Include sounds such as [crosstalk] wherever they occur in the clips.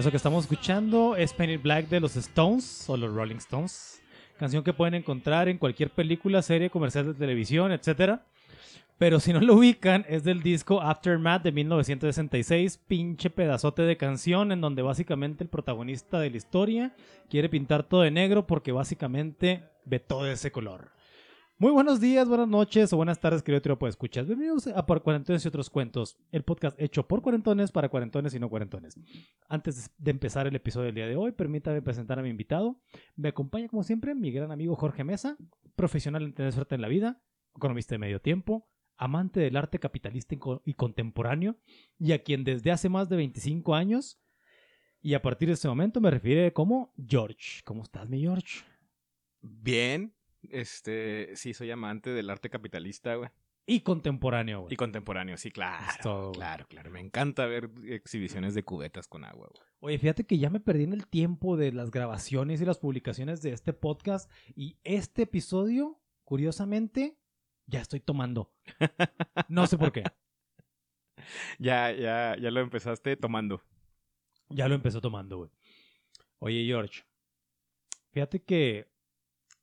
Eso que estamos escuchando es Painted Black de los Stones o los Rolling Stones. Canción que pueden encontrar en cualquier película, serie, comercial de televisión, etc. Pero si no lo ubican, es del disco Aftermath de 1966, pinche pedazote de canción en donde básicamente el protagonista de la historia quiere pintar todo de negro porque básicamente ve todo ese color. Muy buenos días, buenas noches o buenas tardes, querido trío de escuchas. Bienvenidos a Por Cuarentones y otros cuentos, el podcast hecho por cuarentones para cuarentones y no cuarentones. Antes de empezar el episodio del día de hoy, permítame presentar a mi invitado. Me acompaña, como siempre, mi gran amigo Jorge Mesa, profesional en tener suerte en la vida, economista de medio tiempo, amante del arte capitalista y contemporáneo, y a quien desde hace más de 25 años, y a partir de este momento me refiere como George. ¿Cómo estás, mi George? Bien, este, sí, soy amante del arte capitalista, güey. Y contemporáneo, güey. Y contemporáneo, sí, claro. claro, claro. Me encanta ver exhibiciones de cubetas con agua, güey. Oye, fíjate que ya me perdí en el tiempo de las grabaciones y las publicaciones de este podcast. Y este episodio, curiosamente, ya estoy tomando. No sé por qué. [laughs] ya, ya, ya lo empezaste tomando. Ya lo empezó tomando, güey. Oye, George. Fíjate que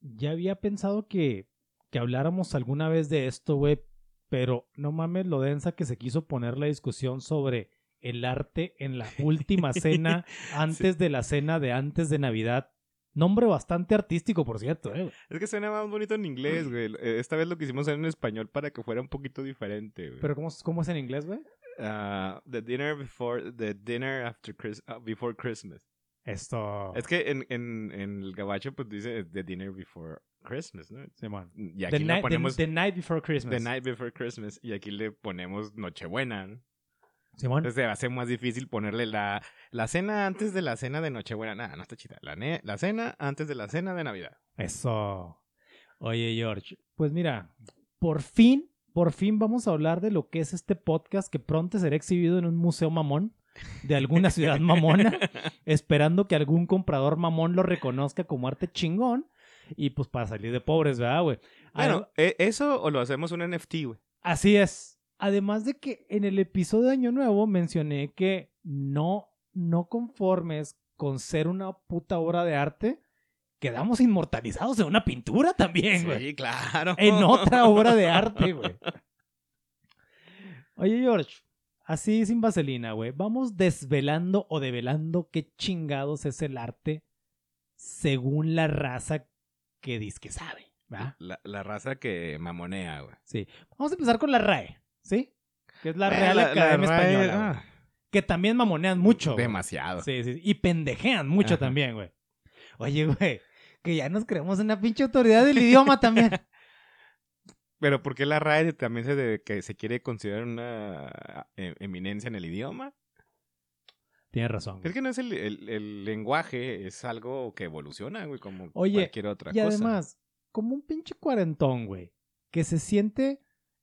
ya había pensado que, que habláramos alguna vez de esto, güey, pero no mames lo densa que se quiso poner la discusión sobre el arte en la [laughs] última cena antes de la cena de antes de Navidad. Nombre bastante artístico, por cierto. Eh. Es que suena más bonito en inglés, güey. Eh, esta vez lo quisimos hacer en español para que fuera un poquito diferente, güey. ¿Pero cómo, cómo es en inglés, güey? Uh, the dinner before, the dinner after uh, before Christmas. Esto. Es que en, en, en el gabacho, pues dice The Dinner Before Christmas, ¿no? Simón. Y aquí le ponemos. The, Night Before Christmas. The Night Before Christmas. Y aquí le ponemos Nochebuena, ¿no? Simón. Entonces va a ser más difícil ponerle la, la cena antes de la cena de Nochebuena. Nada, no está chida. La, la cena antes de la cena de Navidad. Eso. Oye, George. Pues mira, por fin, por fin vamos a hablar de lo que es este podcast que pronto será exhibido en un museo mamón de alguna ciudad mamona, esperando que algún comprador mamón lo reconozca como arte chingón y pues para salir de pobres, ¿verdad, güey? Bueno, e, eso o lo hacemos un NFT, güey. Así es. Además de que en el episodio de Año Nuevo mencioné que no, no conformes con ser una puta obra de arte, quedamos inmortalizados en una pintura también, güey. Sí, claro. En otra obra de arte, güey. Oye, George, Así sin vaselina, güey. Vamos desvelando o develando qué chingados es el arte según la raza que dice que sabe, ¿va? La, raza que mamonea, güey. Sí. Vamos a empezar con la RAE, ¿sí? Que es la Real Academia Española. Ah. Que también mamonean mucho. Demasiado. Sí, sí. Y pendejean mucho también, güey. Oye, güey, que ya nos creemos en la pinche autoridad del idioma también. [laughs] Pero ¿por qué la RAE también se que se quiere considerar una eh, eminencia en el idioma? Tienes razón. Es que no es el, el, lenguaje, es algo que evoluciona, güey, como cualquier otra cosa. Y además, como un pinche cuarentón, güey, que se siente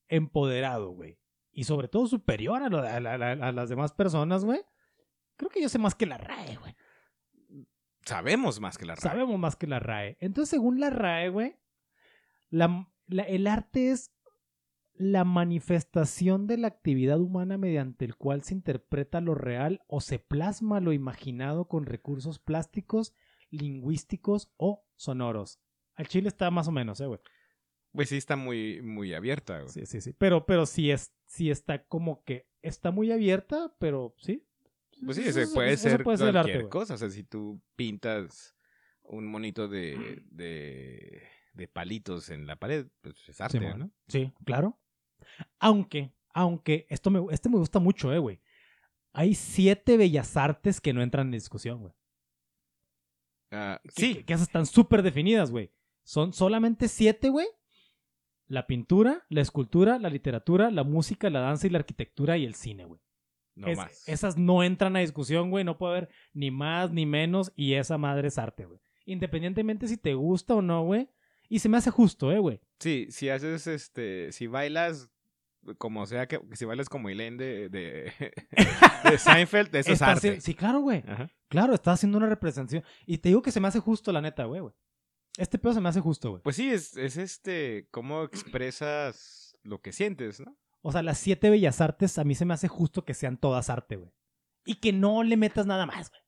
empoderado, güey. Y sobre todo superior a, a, las demás personas, güey. Creo que yo sé más que la RAE, güey. Sabemos más que la RAE. Sabemos más que la RAE. Entonces, según la RAE, güey, la, el arte es la manifestación de la actividad humana mediante el cual se interpreta lo real o se plasma lo imaginado con recursos plásticos, lingüísticos o sonoros. Al chile está más o menos, eh, güey. Pues sí está muy, muy abierta, güey. Sí, sí, sí. Pero, pero sí, es, sí está como que está muy abierta, pero sí. Pues sí, se puede ser cualquier cosa. O sea, si tú pintas un monito de, [clears throat] de de palitos en la pared, pues es arte, ¿no? Sí, claro. Aunque, aunque, esto me, este me gusta mucho, eh, güey. Hay siete bellas artes que no entran en discusión, güey. Ah, sí. Que, esas están súper definidas, güey. Son solamente siete, güey. La pintura, la escultura, la literatura, la música, la danza y la arquitectura y el cine, güey. No más. Esas no entran a discusión, güey. No puede haber ni más ni menos y esa madre es arte, güey. Independientemente si te gusta o no, güey. Y se me hace justo, ¿eh, güey? Sí, si haces, este, si bailas como sea que, si bailas como Elaine de, de, [laughs] de Seinfeld, eso es arte. Sí, claro, güey. Claro, está haciendo una representación. Y te digo que se me hace justo, la neta, güey, güey. Este pedo se me hace justo, güey. Pues sí, es, es este, cómo expresas lo que sientes, ¿no? O sea, las siete bellas artes a mí se me hace justo que sean todas arte, güey. Y que no le metas nada más, güey.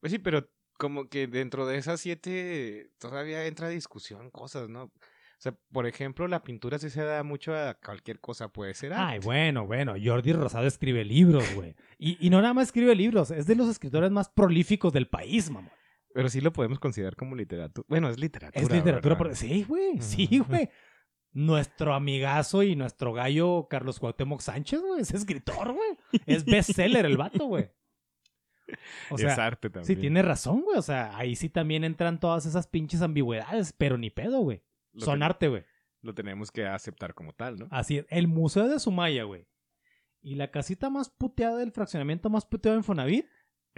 Pues sí, pero como que dentro de esas siete todavía entra discusión cosas, ¿no? O sea, por ejemplo, la pintura sí se da mucho a cualquier cosa, puede ser Ay, bueno, bueno, Jordi Rosado escribe libros, güey. Y, y no nada más escribe libros, es de los escritores más prolíficos del país, mamá. Pero sí lo podemos considerar como literatura. Bueno, es literatura. Es literatura, por... sí, güey, sí, güey. Nuestro amigazo y nuestro gallo Carlos Cuauhtémoc Sánchez, güey, es escritor, güey. Es bestseller el vato, güey. [laughs] O sea, es arte también. Sí, tiene razón, güey. O sea, ahí sí también entran todas esas pinches ambigüedades, pero ni pedo, güey. Son arte, güey. Lo tenemos que aceptar como tal, ¿no? Así es. El Museo de Sumaya, güey. Y la casita más puteada del fraccionamiento más puteado en Fonavit.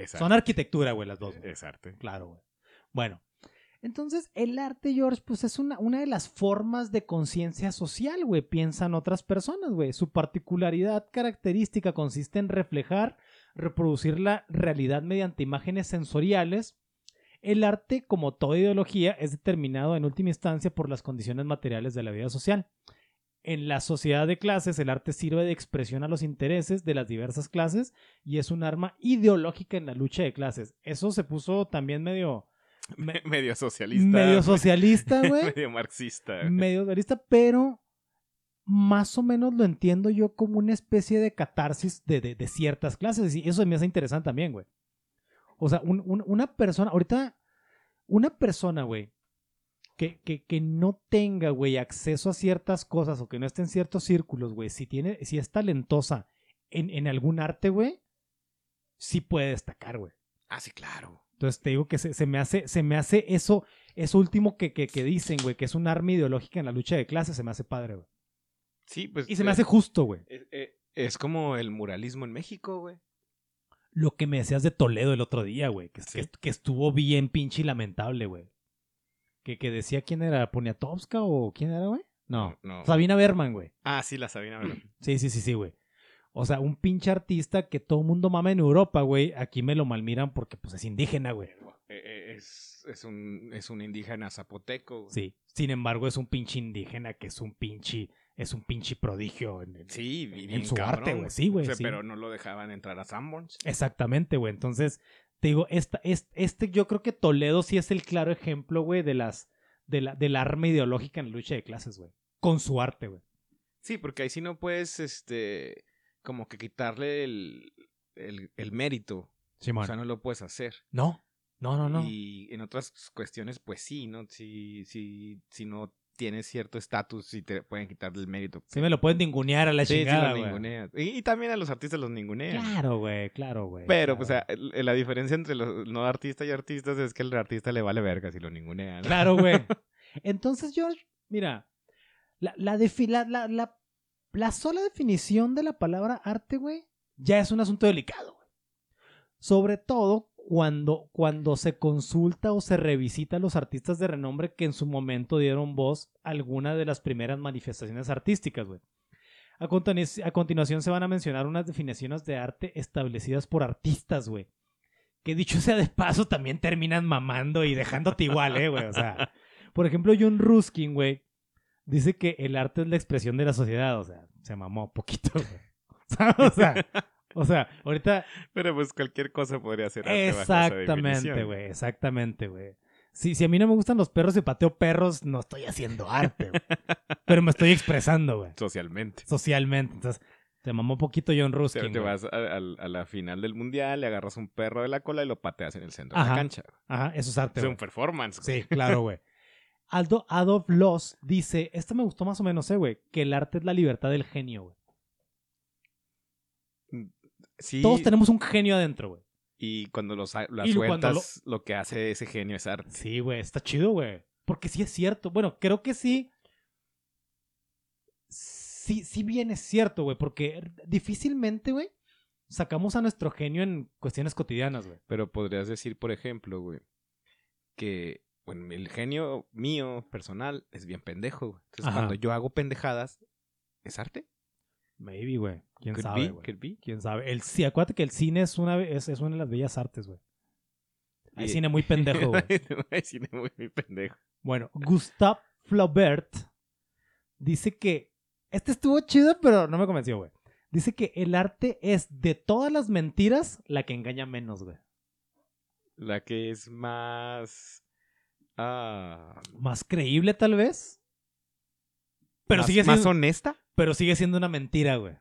Son arquitectura, güey, las dos. Es arte. Claro, güey. Bueno. Entonces, el arte, George, pues es una, una de las formas de conciencia social, güey. Piensan otras personas, güey. Su particularidad característica consiste en reflejar, reproducir la realidad mediante imágenes sensoriales el arte, como toda ideología, es determinado en última instancia por las condiciones materiales de la vida social. En la sociedad de clases, el arte sirve de expresión a los intereses de las diversas clases y es un arma ideológica en la lucha de clases. Eso se puso también medio... [laughs] medio socialista. Medio socialista, [laughs] güey. medio marxista. Medio socialista, pero más o menos lo entiendo yo como una especie de catarsis de, de ciertas clases. Y eso me hace interesante también, güey. O sea, una persona, ahorita, una persona, güey, que, que, que, no tenga, güey, acceso a ciertas cosas o que no esté en ciertos círculos, güey, si tiene, si es talentosa en, en algún arte, güey, sí puede destacar, güey. Ah, sí, claro. Entonces te digo que se, se me hace, se me hace eso, eso último que, que, que dicen, güey, que es un arma ideológica en la lucha de clases, se me hace padre, güey. Sí, pues. Y se me hace justo, güey. Eh, es como el muralismo en México, güey lo que me decías de Toledo el otro día, güey. Que, que, estuvo bien pinche y lamentable, güey. Que, que decía quién era, Poniatowska o quién era, güey. No, no. Sabina Berman, güey. Ah, sí, la Sabina Berman. [clears throat] Sí, sí, sí, sí, güey. O sea, un pinche artista que todo el mundo mama en Europa, güey. Aquí me lo malmiran porque, pues, es indígena, güey. Eh, eh, es, es, un, es un indígena zapoteco. Güey. Sí. Sin embargo, es un pinche indígena que es un pinche es un pinche prodigio en, sí, en, su arte, güey. Sí, güey. Pero no lo dejaban entrar a Sanborns. Exactamente, güey. Entonces, te digo, esta, este, yo creo que Toledo sí es el claro ejemplo, güey, de las, de la, del arma ideológica en la lucha de clases, güey. Con su arte, güey. Sí, porque ahí sí no puedes, este, como que quitarle el, el, mérito. Sí, o sea, no lo puedes hacer. No, no, no, no. Y en otras cuestiones, pues sí, ¿no? Si, si, si no tienes cierto estatus y te pueden quitar el mérito. Sí, me lo pueden ningunear a la chingada, y, también a los artistas los ningunean. Claro, güey, claro, güey. Pero, pues, la diferencia entre los no artistas y artistas es que el artista le vale verga si lo ningunean. Claro, güey. [laughs] Entonces, George, mira, la, la, la, la, la sola definición de la palabra arte, güey, ya es un asunto delicado, güey. Sobre todo cuando, cuando se consulta o se revisita a los artistas de renombre que en su momento dieron voz a alguna de las primeras manifestaciones artísticas, güey. A, a, continuación se van a mencionar unas definiciones de arte establecidas por artistas, güey. Que dicho sea de paso, también terminan mamando y dejándote igual, eh, güey. O sea, por ejemplo, John Ruskin, güey, dice que el arte es la expresión de la sociedad. O sea, se mamó poquito, güey. [laughs] O sea, o sea, ahorita. Pero pues cualquier cosa podría ser arte Exactamente, güey. Exactamente, güey. Si, si a mí no me gustan los perros y pateo perros, no estoy haciendo arte, güey. Pero me estoy expresando, güey. Socialmente. Socialmente. Entonces, te mamó poquito John Ruskin. Te, te vas a, la final del mundial, le agarras un perro de la cola y lo pateas en el centro de la cancha. Ajá, eso es arte. Es un performance. Güey. Sí, claro, güey. [laughs] Aldo Adolf Loss dice, esto me gustó más o menos, eh, güey, que el arte es la libertad del genio, güey. Todos tenemos un genio adentro, güey. Y cuando lo, sueltas, lo... que hace ese genio es arte. Sí, güey, está chido, güey. Porque sí es cierto. Bueno, creo que sí. Sí, sí bien es cierto, güey. Porque difícilmente, güey, sacamos a nuestro genio en cuestiones cotidianas, güey. Pero podrías decir, por ejemplo, güey, que bueno, el genio mío, personal, es bien pendejo. Entonces, cuando yo hago pendejadas, ¿es arte? Maybe, güey. ¿Quién sabe, ¿Quién sabe? El, sí, acuérdate que el cine es una, es, es una de las bellas artes, güey. Hay cine muy pendejo, güey. [laughs] Hay cine muy, muy pendejo. Bueno, Gustave Flaubert dice que... Este estuvo chido, pero no me convenció, güey. Dice que el arte es de todas las mentiras la que engaña menos, güey. La que es más. Ah, más creíble, tal vez. Pero sigue siendo. ¿Más honesta? Pero sigue siendo una mentira, güey.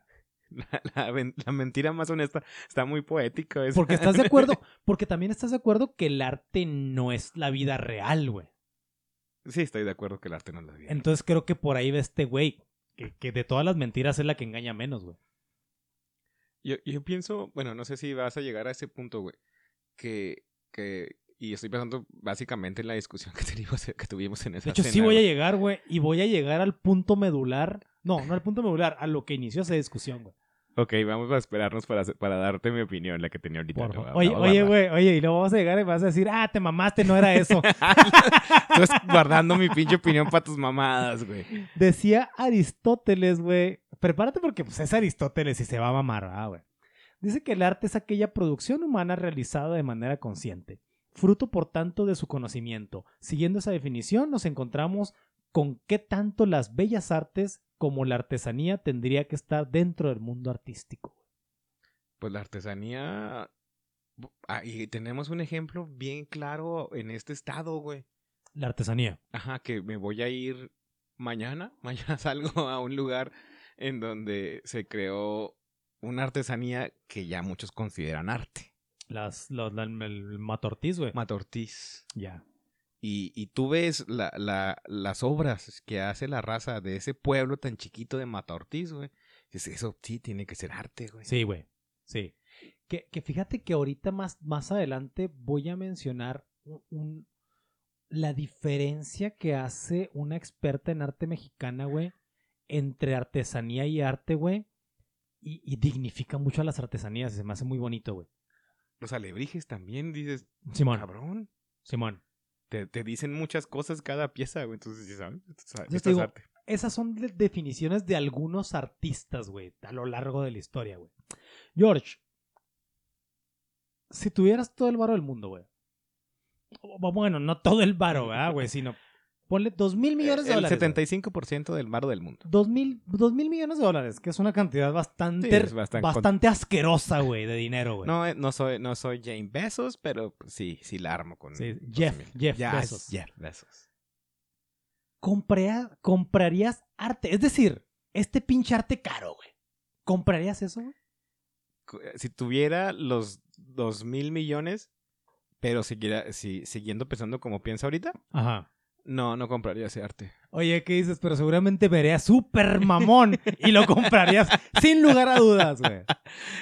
La, mentira más honesta está muy poético. Porque estás de acuerdo, [laughs] porque también estás de acuerdo que el arte no es la vida real, güey. Sí, estoy de acuerdo que el arte no es la vida. Entonces creo que por ahí ve este güey, que, que de todas las mentiras es la que engaña menos, güey. Yo, yo pienso, bueno, no sé si vas a llegar a ese punto, güey, que, que, y estoy pensando básicamente en la discusión [laughs] que, tuvimos, que tuvimos en esa De hecho, sí voy a llegar, güey, y voy a llegar al punto medular, no, no al punto medular, a lo que inició esa discusión, güey. Ok, vamos a esperarnos para, para darte mi opinión, la que tenía ahorita. oye, oye, güey, oye, y luego vamos a llegar y vas a decir, ah, te mamaste, no era eso. [laughs] Estás guardando mi pinche opinión para tus mamadas, güey. Decía Aristóteles, güey. Prepárate porque pues, es Aristóteles y se va a mamar, güey. Dice que el arte es aquella producción humana realizada de manera consciente, fruto por tanto de su conocimiento. Siguiendo esa definición, nos encontramos con qué tanto las bellas artes como la artesanía tendría que estar dentro del mundo artístico. Pues la artesanía... Ah, y tenemos un ejemplo bien claro en este estado, güey. La artesanía. Ajá, que me voy a ir mañana. [laughs] Mañana salgo a un lugar en donde se creó una artesanía que ya muchos consideran arte. Las, el Matortiz, güey. Matortiz. Ya. Y, tú ves las obras que hace la raza de ese pueblo tan chiquito de Mata Ortiz, güey. Eso sí tiene que ser arte, güey. Sí, güey. Sí. Que, fíjate que ahorita más, más adelante voy a mencionar un, la diferencia que hace una experta en arte mexicana, güey, entre artesanía y arte, güey. Y, dignifica mucho a las artesanías. Se me hace muy bonito, güey. Los alebrijes también, dices. Simón. Cabrón. Simón te, dicen muchas cosas cada pieza, güey. Entonces, ¿sabes? Esas son definiciones de algunos artistas, güey, a lo largo de la historia, güey. George, si tuvieras todo el varo del mundo, güey. Bueno, no todo el varo, güey? Sino Ponle dos mil millones de dólares. El 75% del mar del mundo. Dos mil, dos mil millones de dólares, que es una cantidad bastante, bastante, asquerosa, güey, de dinero, güey. No, eh, no soy, no soy Jane Bezos, pero pues, sí, sí la armo con. Sí, Jeff, Jeff Bezos. Jeff Bezos. ¿Comprarías arte? Es decir, este pinche arte caro, güey. ¿Comprarías eso, güey? Eh, si tuviera los dos mil millones, pero siguiera, si, siguiendo pensando como piensa ahorita. Ajá no, no compraría ese arte. Oye, ¿qué dices? Pero seguramente vería súper mamón y lo comprarías [laughs] sin lugar a dudas, güey.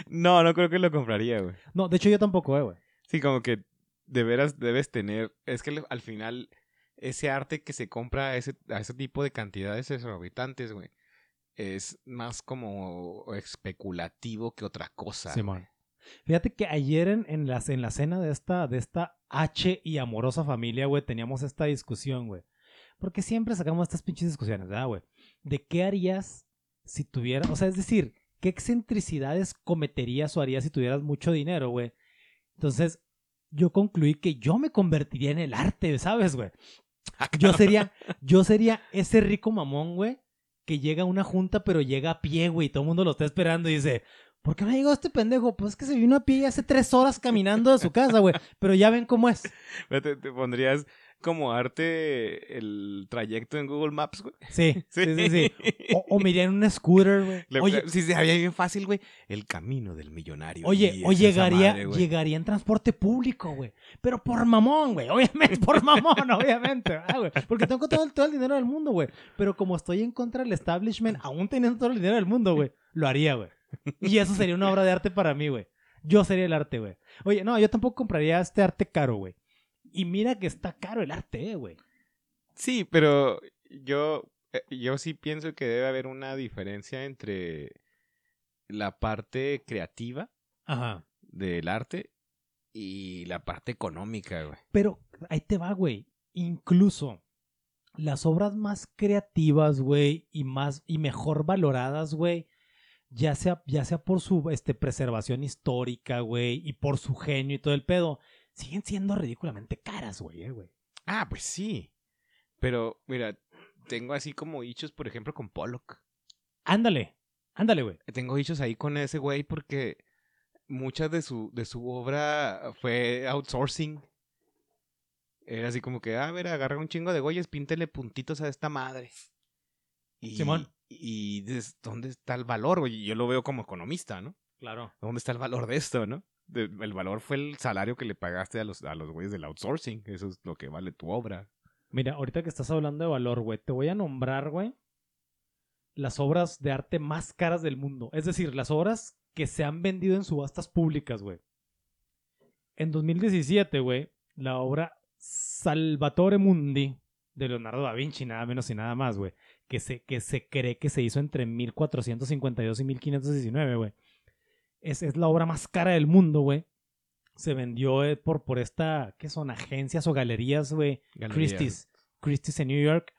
No, no creo que lo compraría, güey. No, de hecho yo tampoco, eh, güey. Sí, como que de veras debes tener... Es que al final ese arte que se compra a ese, a ese tipo de cantidades exorbitantes, güey, es más como especulativo que otra cosa. Sí, Fíjate que ayer en, en, la, en la cena de esta, de esta H y amorosa familia, güey, teníamos esta discusión, güey. Porque siempre sacamos estas pinches discusiones, ¿verdad, güey? ¿De qué harías si tuvieras, o sea, es decir, qué excentricidades cometerías o harías si tuvieras mucho dinero, güey? Entonces, yo concluí que yo me convertiría en el arte, ¿sabes, güey? Yo sería, [laughs] yo sería ese rico mamón, güey, que llega a una junta, pero llega a pie, güey, y todo el mundo lo está esperando y dice, ¿Por qué me llegó este pendejo? Pues es que se vino a pie hace tres horas caminando de su casa, güey. Pero ya ven cómo es. [laughs] Te, te, pondrías como arte el trayecto en Google Maps, güey. Sí, [laughs] sí, sí, sí. O, o en un scooter, güey. Oye, sí, sabía bien fácil, güey. El camino del millonario. Oye, o llegaría, llegaría en transporte público, güey. Pero por mamón, güey. Obviamente, por mamón, [laughs] obviamente. güey. Porque tengo todo el, todo el dinero del mundo, güey. Pero como estoy en contra del establishment, aún teniendo todo el dinero del mundo, güey, lo haría, güey. [laughs] Y eso sería una obra de arte para mí, güey. Yo sería el arte, güey. Oye, no, yo tampoco compraría este arte caro, güey. Y mira que está caro el arte, eh, güey. Sí, pero yo, eh, yo sí pienso que debe haber una diferencia entre la parte creativa del arte y la parte económica, güey. Pero ahí te va, güey. Incluso las obras más creativas, güey, y más y mejor valoradas, güey, ya sea, ya sea por su este, preservación histórica, güey, y por su genio y todo el pedo, siguen siendo ridículamente caras, güey, eh, güey. Ah, pues sí. Pero, mira, tengo así como dichos, por ejemplo, con Pollock. Ándale, ándale, güey. Tengo dichos ahí con ese güey porque mucha de su, de su obra fue outsourcing. Era así como que, a ver, agarra un chingo de goyes, píntele puntitos a esta madre. Y, Simón. Y, ¿dónde está el valor, güey? Yo lo veo como economista, ¿no? Claro. ¿Dónde está el valor de esto, no? el valor fue el salario que le pagaste a los, a los güeyes del outsourcing. Eso es lo que vale tu obra. Mira, ahorita que estás hablando de valor, güey, te voy a nombrar, güey, las obras de arte más caras del mundo. Es decir, las obras que se han vendido en subastas públicas, güey. En 2017, güey, la obra Salvatore Mundi de Leonardo da Vinci, nada menos y nada más, güey, que se, que se cree que se hizo entre 1452 y 1519, güey. Es, es la obra más cara del mundo, güey. Se vendió eh, por, por esta, ¿qué son? Agencias o galerías, güey. Christie's. Christie's en New York.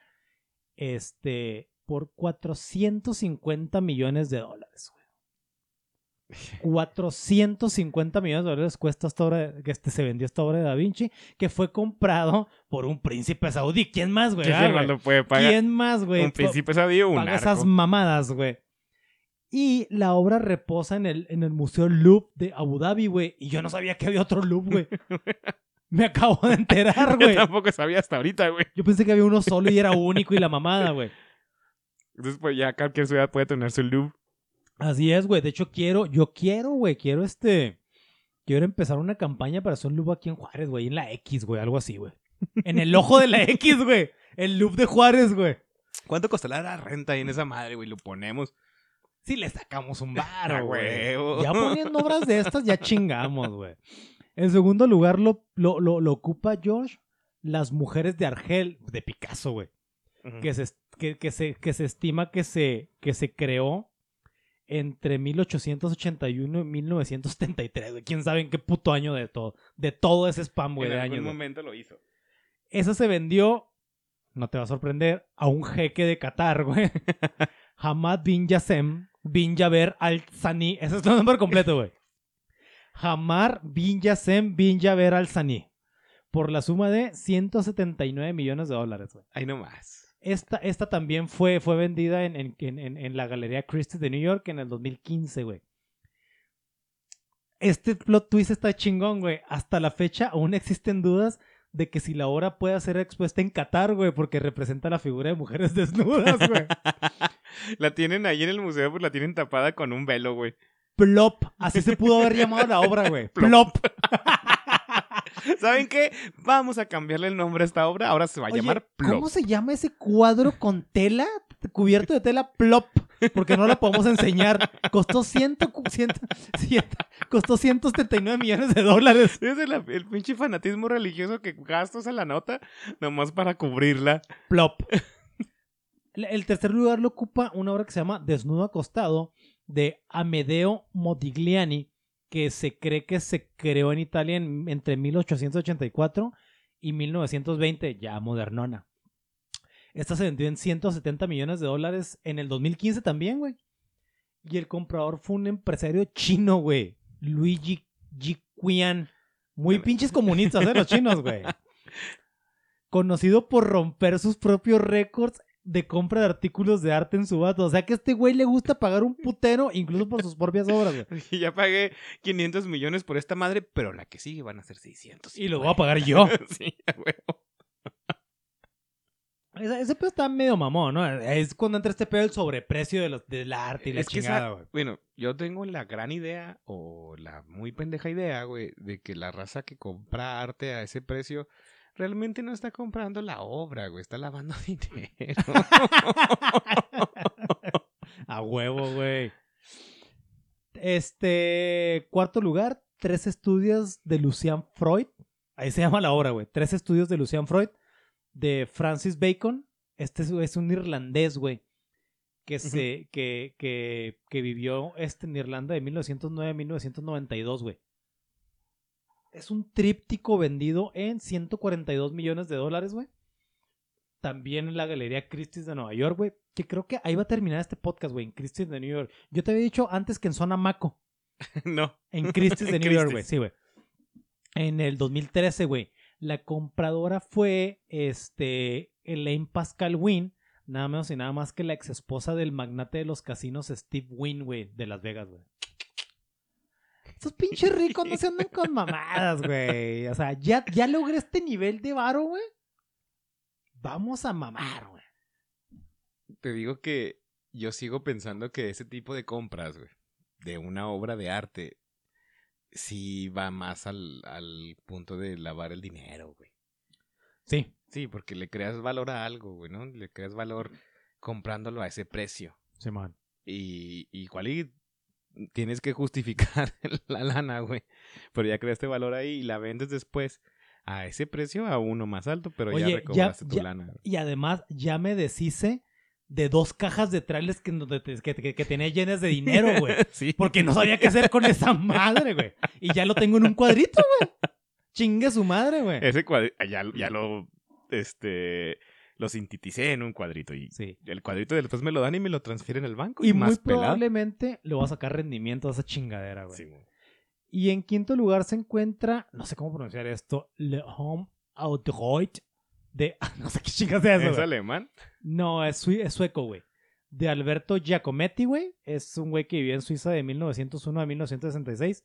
Este, por 450 millones de dólares, güey. 450 millones de dólares cuesta esta obra, que este, se vendió esta obra de Da Vinci, que fue comprado por un príncipe saudí. ¿Quién más, güey? ¿Quién puede pagar? ¿Quién más, güey? Un príncipe saudí o un Paga esas mamadas, güey. Y la obra reposa en el, en el Museo Louvre de Abu Dhabi, güey. Y yo no sabía que había otro Louvre, güey. [laughs] Me acabo de enterar, güey. Yo tampoco sabía hasta ahorita, güey. Yo pensé que había uno solo y era único y la mamada, güey. Entonces, pues ya cualquier ciudad puede tener su Louvre. Así es, güey. De hecho, quiero, yo quiero, güey, quiero este. Quiero empezar una campaña para hacer un Louvre aquí en Juárez, güey. En la X, güey. Algo así, güey. En el ojo de la [laughs] X, güey. El Louvre de Juárez, güey. ¿Cuánto costará la renta ahí en esa madre, güey? Lo ponemos. Si le sacamos un bar, güey. Ya poniendo obras de estas, ya [laughs] chingamos, güey. En segundo lugar lo, lo, lo, ocupa George Las mujeres de Argel, de Picasso, güey. que, se, que, que, se, que se estima que se, que se creó entre 1881 y 1973, güey. ¿Quién sabe en qué puto año de todo? De todo ese spam, güey, de años. En algún momento lo hizo. Esa se vendió, no te va a sorprender, a un jeque de Qatar, güey. [laughs] Hamad bin Yassem bin Jaber al-Sani. Ese es el nombre completo, güey. Hamar bin Yassem bin Jaber al-Sani. Por la suma de 179 millones de dólares, güey. Ahí nomás. Esta, esta también fue, fue vendida en, en, en, en la Galería Christie de New York en el 2015, güey. Este plot twist está chingón, güey. Hasta la fecha aún existen dudas de que si la obra puede ser expuesta en Qatar, güey, porque representa la figura de mujeres [laughs] desnudas, güey. [laughs] la tienen ahí en el museo, pues la tienen tapada con un velo, güey. Plop. Así se pudo haber llamado la obra, güey. [laughs] Plop. [laughs] ¿Saben qué? Vamos a cambiarle el nombre a esta obra. Ahora se va a llamar Plop. ¿Cómo se llama ese cuadro con tela? Cubierto de tela Plop. Porque no la podemos enseñar. Costó ciento, ciento, costó 179 millones de dólares. [laughs] Es el, el, pinche fanatismo religioso que gastos a la nota nomás para cubrirla. Plop. El tercer lugar lo ocupa una obra que se llama Desnudo acostado de Amedeo Modigliani, que se cree que se creó en Italia entre 1884 y 1920, ya modernona. Esta se vendió en 170 millones de dólares en el 2015 también, güey. Y el comprador fue un empresario chino, güey. Luigi Jiquian. Muy pinches comunistas, ¿eh? Los chinos, güey. [laughs] Conocido por romper sus propios récords de compra de artículos de arte en su vato. O sea que a este güey le gusta pagar un putero, incluso por sus propias obras, güey. [laughs] ya pagué 500 millones por esta madre, pero la que sigue van a ser 600. Y lo voy a pagar yo. [laughs] sí, güey. Ese, pedo está medio mamón, ¿no? Es cuando entra este pedo el sobreprecio de los, del arte y la chingada, güey. Bueno, yo tengo la gran idea, o la muy pendeja idea, güey, de que la raza que compra arte a ese precio realmente no está comprando la obra, güey, está lavando [laughs] dinero. [laughs] A huevo, güey. Este, cuarto lugar, tres estudios de Lucian Freud. Ahí se llama la obra, güey. Tres estudios de Lucian Freud, de Francis Bacon. Este es, un irlandés, güey. Que, se, que, que, que vivió este en Irlanda de 1909 a 1992, güey es un tríptico vendido en 142 millones de dólares, güey. También en la Galería Christie's de Nueva York, güey. Que creo que ahí va a terminar este podcast, güey, en Christie's de New York. Yo te había dicho antes que en Zona Maco. [laughs] no. En Christie's de [laughs] New York, güey. Sí, güey. En el 2013, güey. La compradora fue este Elaine Pascal Wynn, nada menos y nada más que la ex esposa del magnate de los casinos Steve Wynn, güey, de Las Vegas, güey. Estos pinches ricos no se andan con mamadas, güey. O sea, ya, ya logré este nivel de varo, güey. Vamos a mamar, güey. Te digo que yo sigo pensando que ese tipo de compras, güey, de una obra de arte, sí va más al, al punto de lavar el dinero, güey. Sí. Sí, porque le creas valor a algo, güey, ¿no? Le creas valor comprándolo a ese precio. Sí, man. Y igual y tienes que justificar [laughs] la lana, güey. Pero ya creaste valor ahí y la vendes después a ese precio a uno más alto, pero ya recobraste tu lana. Y además ya me deshice de dos cajas de trailers que, que, que, tenía llenas de dinero, [laughs] güey. sí. Porque no sabía qué hacer con esa madre, güey. Y ya lo tengo en un cuadrito, güey. Chingue su madre, güey. Ese cuadrito, ya, ya lo, este, lo sinteticé en un cuadrito. Y sí. el cuadrito después me lo dan y me lo transfieren al banco. Y, muy probablemente le va a sacar rendimiento a esa chingadera, güey. Sí, güey. Y en quinto lugar se encuentra, no sé cómo pronunciar esto, Le Home Outreut de. [laughs] No sé qué chingas es eso. ¿Es alemán? No, es, sueco, güey. De Alberto Giacometti, güey. Es un güey que vivió en Suiza de 1901 a 1966.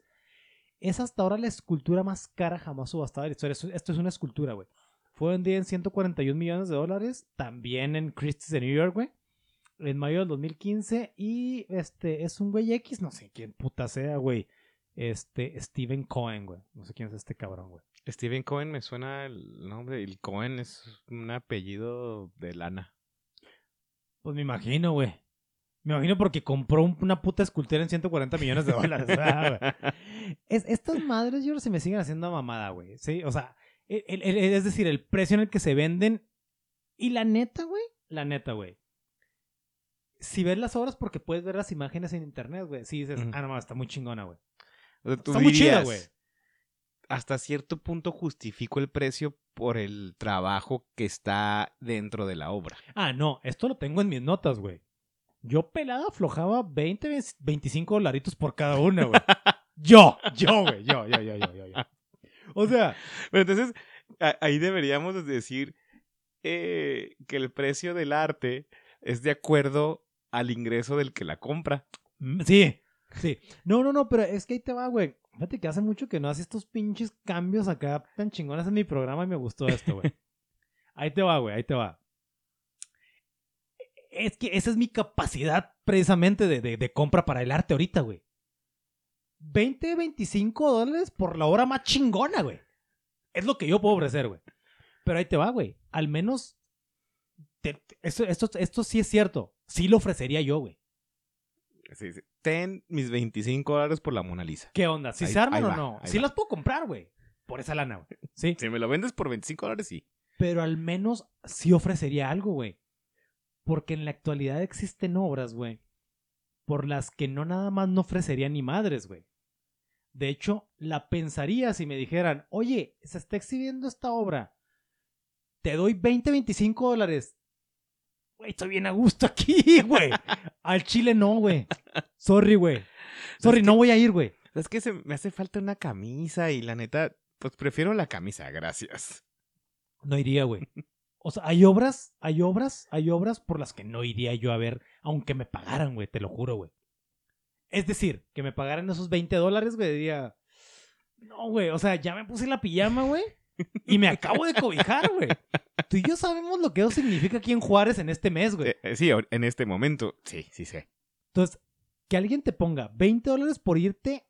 Es hasta ahora la escultura más cara jamás subastada de la historia. Esto es una escultura, güey. Fue vendida en 141 millones de dólares. También en Christie's de New York, güey. En mayo del 2015. Y este es un güey X. No sé quién puta sea, güey. Este, Steven Cohen, güey. No sé quién es este cabrón, güey. Steven Cohen me suena el nombre. El Cohen es un apellido de lana. Pues me imagino, güey. Me imagino porque compró una puta escultura en 140 millones de dólares. [laughs] es, estas madres, yo se me siguen haciendo mamada, güey. Sí, o sea, es decir, el precio en el que se venden. Y la neta, güey. La neta, güey. Si ves las obras, porque puedes ver las imágenes en internet, güey. Sí dices, ah, no, está muy chingona, güey. está muy chida, güey hasta cierto punto justifico el precio por el trabajo que está dentro de la obra. Ah, no, esto lo tengo en mis notas, güey. Yo pelada aflojaba 20, 25 dolaritos por cada una, güey. [laughs] yo, yo, güey, yo, yo, yo, yo, yo, O sea, pero entonces ahí deberíamos decir eh, que el precio del arte es de acuerdo al ingreso del que la compra. Mm, sí, sí. No, no, no, pero es que ahí te va, güey. Fíjate que hace mucho que no hace estos pinches cambios acá tan chingones en mi programa y me gustó esto, güey. [laughs] ahí te va, güey, ahí te va. Es que esa es mi capacidad precisamente de, compra para el arte ahorita, güey. 20, 25 dólares por la hora más chingona, güey. Es lo que yo puedo ofrecer, güey. Pero ahí te va, güey. Al menos. esto, esto, esto sí es cierto. Sí lo ofrecería yo, güey. Sí, sí ten mis 25 dólares por la Mona Lisa. ¿Qué onda? ¿Si se arman o no? Sí las puedo comprar, güey. Por esa lana, güey. Sí. Si me lo vendes por 25 dólares, sí. Pero al menos sí ofrecería algo, güey. Porque en la actualidad existen obras, güey, por las que no nada más no ofrecería ni madres, güey. De hecho, la pensaría si me dijeran, oye, se está exhibiendo esta obra. Te doy 20, 25 dólares güey, estoy bien a gusto aquí, [laughs] güey. Al chile no, güey. Sorry, güey. Sorry, no voy a ir, güey. Es que se me hace falta una camisa y la neta, pues prefiero la camisa, gracias. No iría, güey. O sea, hay obras, hay obras, hay obras por las que no iría yo a ver, aunque me pagaran, güey, te lo juro, güey. Es decir, que me pagaran esos 20 dólares, güey, diría, no, güey, o sea, ya me puse la pijama, güey, y me acabo de cobijar, güey. Tú y yo sabemos lo que eso significa aquí en Juárez en este mes, güey. Eh, eh, sí, en este momento, sí, sí sé. Entonces, que alguien te ponga 20 dólares por irte,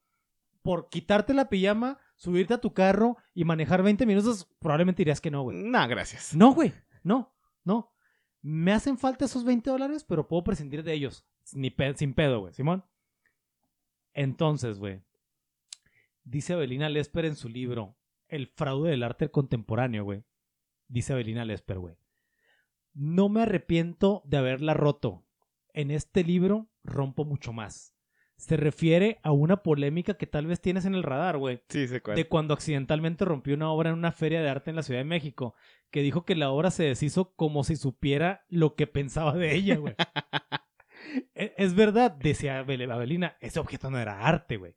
por quitarte la pijama, subirte a tu carro y manejar 20 minutos, probablemente dirías que no, güey. No, gracias. No, güey. No, no. Me hacen falta esos 20 dólares, pero puedo prescindir de ellos. Ni sin pedo, güey. Simón. Entonces, güey. Dice Abelina Lesper en su libro el fraude del arte contemporáneo, güey. Dice Abelina Lesper, güey. No me arrepiento de haberla roto. En este libro rompo mucho más. Se refiere a una polémica que tal vez tienes en el radar, güey. Sí, cuál. De cuando accidentalmente rompió una obra en una feria de arte en la Ciudad de México. Que dijo que la obra se deshizo como si supiera lo que pensaba de ella, güey. [laughs] E, es verdad, decía Abelina, ese objeto no era arte, güey.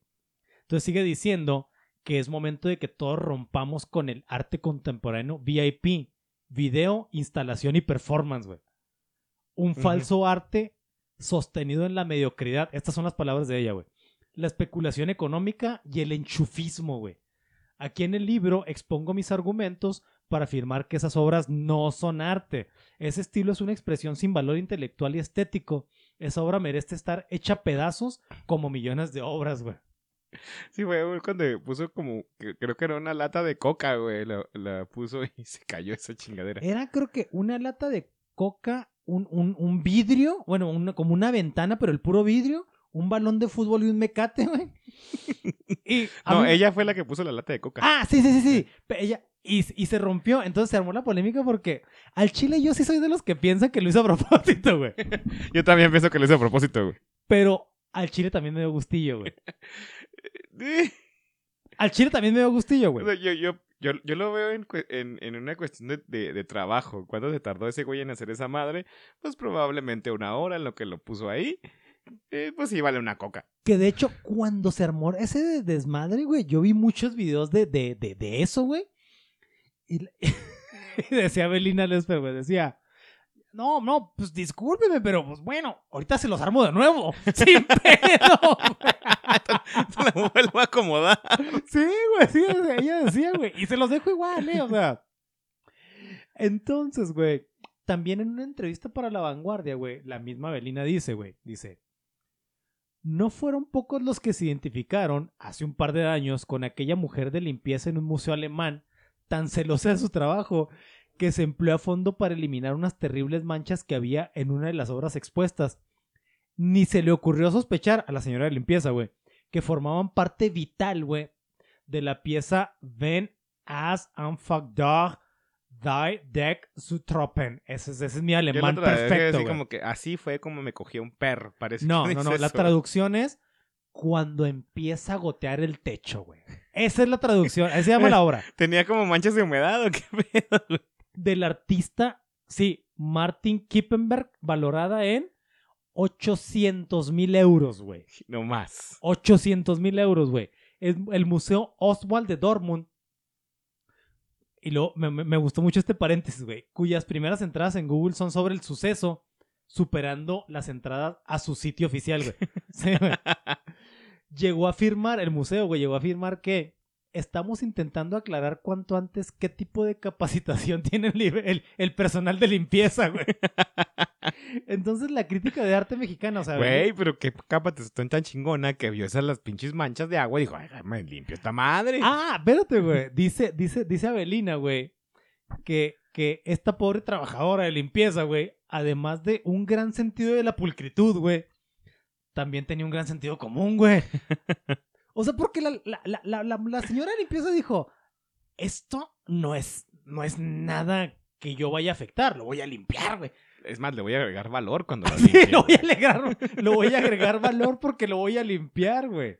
Entonces sigue diciendo que es momento de que todos rompamos con el arte contemporáneo VIP, video, instalación y performance, güey. Un falso arte sostenido en la mediocridad. Estas son las palabras de ella, güey. la especulación económica y el enchufismo, güey. Aquí en el libro expongo mis argumentos para afirmar que esas obras no son arte. Ese estilo es una expresión sin valor intelectual y estético. Esa obra merece estar hecha pedazos como millones de obras, güey. Sí, güey, cuando puso como, creo que era una lata de coca, güey, la, puso y [laughs] se cayó esa chingadera. Era creo que una lata de coca, un, un, vidrio, bueno, como una ventana, pero el puro vidrio, un balón de fútbol y un mecate, güey. [laughs] Y no, ella fue la que puso la lata de coca. Ah, sí, sí, sí, sí. Ella, y, y, se rompió, entonces se armó la polémica porque al chile yo sí soy de los que piensan que lo hizo a propósito, [laughs] güey. [laughs] yo también pienso que lo hizo a propósito, güey. Pero al chile también me dio gustillo, güey. Al chile también me dio gustillo, güey. yo, yo, yo, yo, lo veo en, en, en una cuestión de, de, trabajo. ¿Cuánto se tardó ese güey en hacer esa madre? Pues probablemente una hora en lo que lo puso ahí. Eh, pues sí, vale una coca. Que de hecho, cuando se armó ese desmadre, güey, yo vi muchos videos de, de, de, de eso, güey. [laughs] Y, decía Belina Lesper, güey, decía, no, no, pues discúlpeme, pero pues bueno, ahorita se los armo de nuevo. [laughs] Sin pedo. Se la [laughs] vuelvo a acomodar. Sí, güey, sí, ella decía, güey. Y se los dejo igual, ¿eh? O sea. Entonces, güey, también en una entrevista para La Vanguardia, güey, la misma Belina dice, güey, dice. No fueron pocos los que se identificaron hace un par de años con aquella mujer de limpieza en un museo alemán, tan celosa de su trabajo, que se empleó a fondo para eliminar unas terribles manchas que había en una de las obras expuestas. Ni se le ocurrió sospechar a la señora de limpieza, güey, que formaban parte vital, güey, de la pieza Ven as Anfang Dog Die Deck zu Tropen. Ese, ese, es mi alemán perfecto. Así, como que así fue como me cogía un perro, parece. No, no, no. La traducción es cuando empieza a gotear el techo, güey. Esa es la traducción. Esa se llama la obra. [laughs] Tenía como manchas de humedad o qué pedo, [laughs] Del artista, sí, Martin Kippenberg, valorada en 800 mil euros, güey. No más. 800 mil euros, güey. El Museo Oswald de Dortmund. Y luego me, gustó mucho este paréntesis, güey. Cuyas primeras entradas en Google son sobre el suceso, superando las entradas a su sitio oficial, güey. [laughs] Sí, güey. Llegó a afirmar, el museo, güey, llegó a afirmar que estamos intentando aclarar cuanto antes qué tipo de capacitación [laughs] tiene el, el, personal de limpieza, güey. Entonces la crítica de arte mexicana, o sea... Güey, pero qué capacitación tan chingona que vio esas las pinches manchas de agua y dijo, ay, me limpio esta madre. Ah, espérate, güey. Dice, dice, dice Abelina, güey, que, que esta pobre trabajadora de limpieza, güey, además de un gran sentido de la pulcritud, güey, también tenía un gran sentido común, güey. [laughs] O sea, porque la, la, la, la, señora limpieza dijo, esto no es, no es nada que yo vaya a afectar, lo voy a limpiar, güey. Es más, le voy a agregar valor cuando [laughs] lo limpie. Sí, lo voy a agregar, lo voy a agregar valor porque lo voy a limpiar, güey.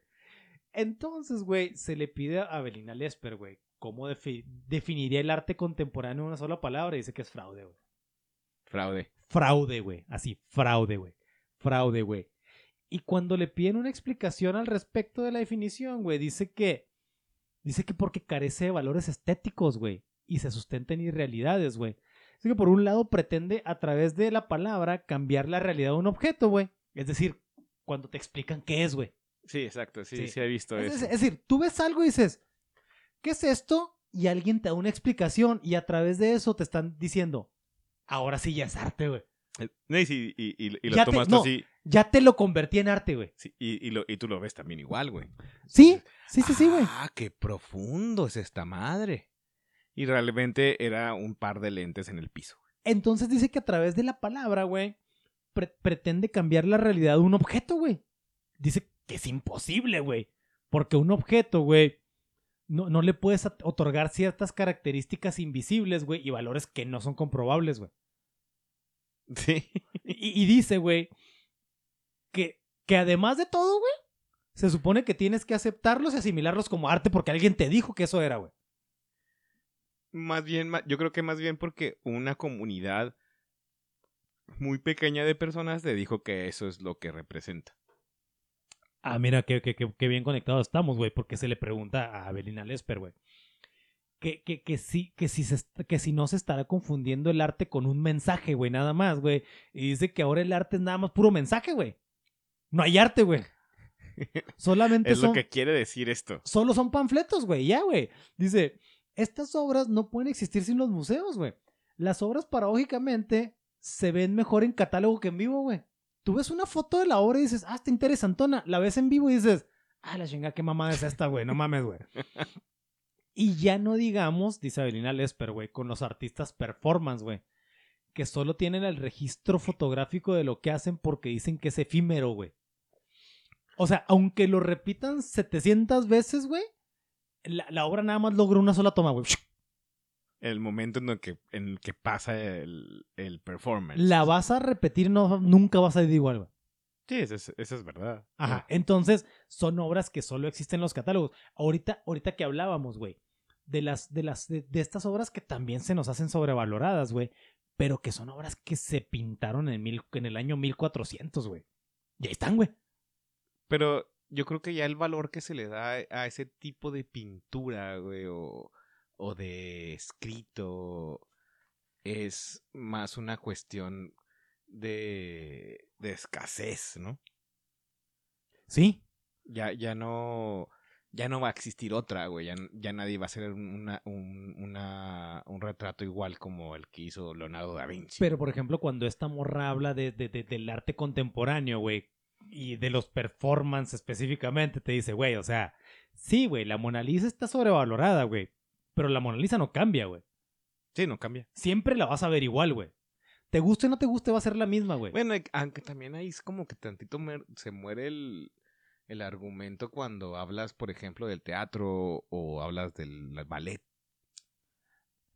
Entonces, güey, se le pide a Belina Lesper, güey, cómo definiría el arte contemporáneo en una sola palabra y dice que es fraude, güey. Fraude. Fraude, güey. Así, fraude, güey. Fraude, güey. Y cuando le piden una explicación al respecto de la definición, güey, dice que. Dice que porque carece de valores estéticos, güey. Y se sustenta en irrealidades, güey. Así que por un lado pretende a través de la palabra cambiar la realidad de un objeto, güey. Es decir, cuando te explican qué es, güey. Sí, exacto, sí, sí, he visto es, eso. Es, decir, tú ves algo y dices, ¿qué es esto? Y alguien te da una explicación y a través de eso te están diciendo, ahora sí ya es arte, güey. Eh, y, y, y, lo tomas así. Ya te lo convertí en arte, güey. Sí, y, lo, y tú lo ves también igual, güey. Sí, sí, sí, sí, güey. Ah, qué profundo es esta madre. Y realmente era un par de lentes en el piso. Entonces dice que a través de la palabra, güey, pretende cambiar la realidad de un objeto, güey. Dice que es imposible, güey. Porque un objeto, güey, no, no le puedes otorgar ciertas características invisibles, güey, y valores que no son comprobables, güey. Sí. Y, dice, güey, que, que además de todo, güey, se supone que tienes que aceptarlos y asimilarlos como arte porque alguien te dijo que eso era, güey. Más bien, yo creo que más bien porque una comunidad muy pequeña de personas te dijo que eso es lo que representa. Ah, mira, qué, qué bien conectados estamos, güey, porque se le pregunta a Belina Lesper, güey que, que, que, sí, que, si se, que si no se estará confundiendo el arte con un mensaje, güey, nada más, güey. Y dice que ahora el arte es nada más puro mensaje, güey. No hay arte, güey. [laughs] Solamente es lo que quiere decir esto. Solo son panfletos, güey, ya, güey. Dice, estas obras no pueden existir sin los museos, güey. Las obras paradójicamente se ven mejor en catálogo que en vivo, güey. Tú ves una foto de la obra y dices, ah, está interesantona. La ves en vivo y dices, ah, la chinga, qué mamada es esta, güey. No mames, güey. [laughs] y ya no digamos, dice Avelina Lesper, güey, con los artistas performance, güey. Que solo tienen el registro fotográfico de lo que hacen porque dicen que es efímero, güey. O sea, aunque lo repitan 700 veces, güey, la, obra nada más logra una sola toma, güey. El momento en el que, en que pasa el, el performance. La vas a repetir, no, nunca vas a ir igual, güey. Sí, eso es, es, verdad. Ajá. Entonces, son obras que solo existen en los catálogos. Ahorita, ahorita que hablábamos, güey, de las, de las, de, estas obras que también se nos hacen sobrevaloradas, güey, pero que son obras que se pintaron en, mil, en el año 1400, güey. Y ahí están, güey. Pero yo creo que ya el valor que se le da a ese tipo de pintura, güey, o, o de escrito, es más una cuestión de, de escasez, ¿no? Sí. Ya, ya no. Ya no va a existir otra, güey. Ya, nadie va a hacer una, un, una, un retrato igual como el que hizo Leonardo da Vinci. Pero, por ejemplo, cuando esta morra habla de, de, del arte contemporáneo, güey, y de los performances específicamente, te dice, güey, o sea, sí, güey, la Mona Lisa está sobrevalorada, güey, pero la Mona Lisa no cambia, güey. Sí, no cambia. Siempre la vas a ver igual, güey. Te guste o no te guste, va a ser la misma, güey. Bueno, aunque también ahí es como que tantito se muere el, el argumento cuando hablas, por ejemplo, del teatro o hablas del ballet.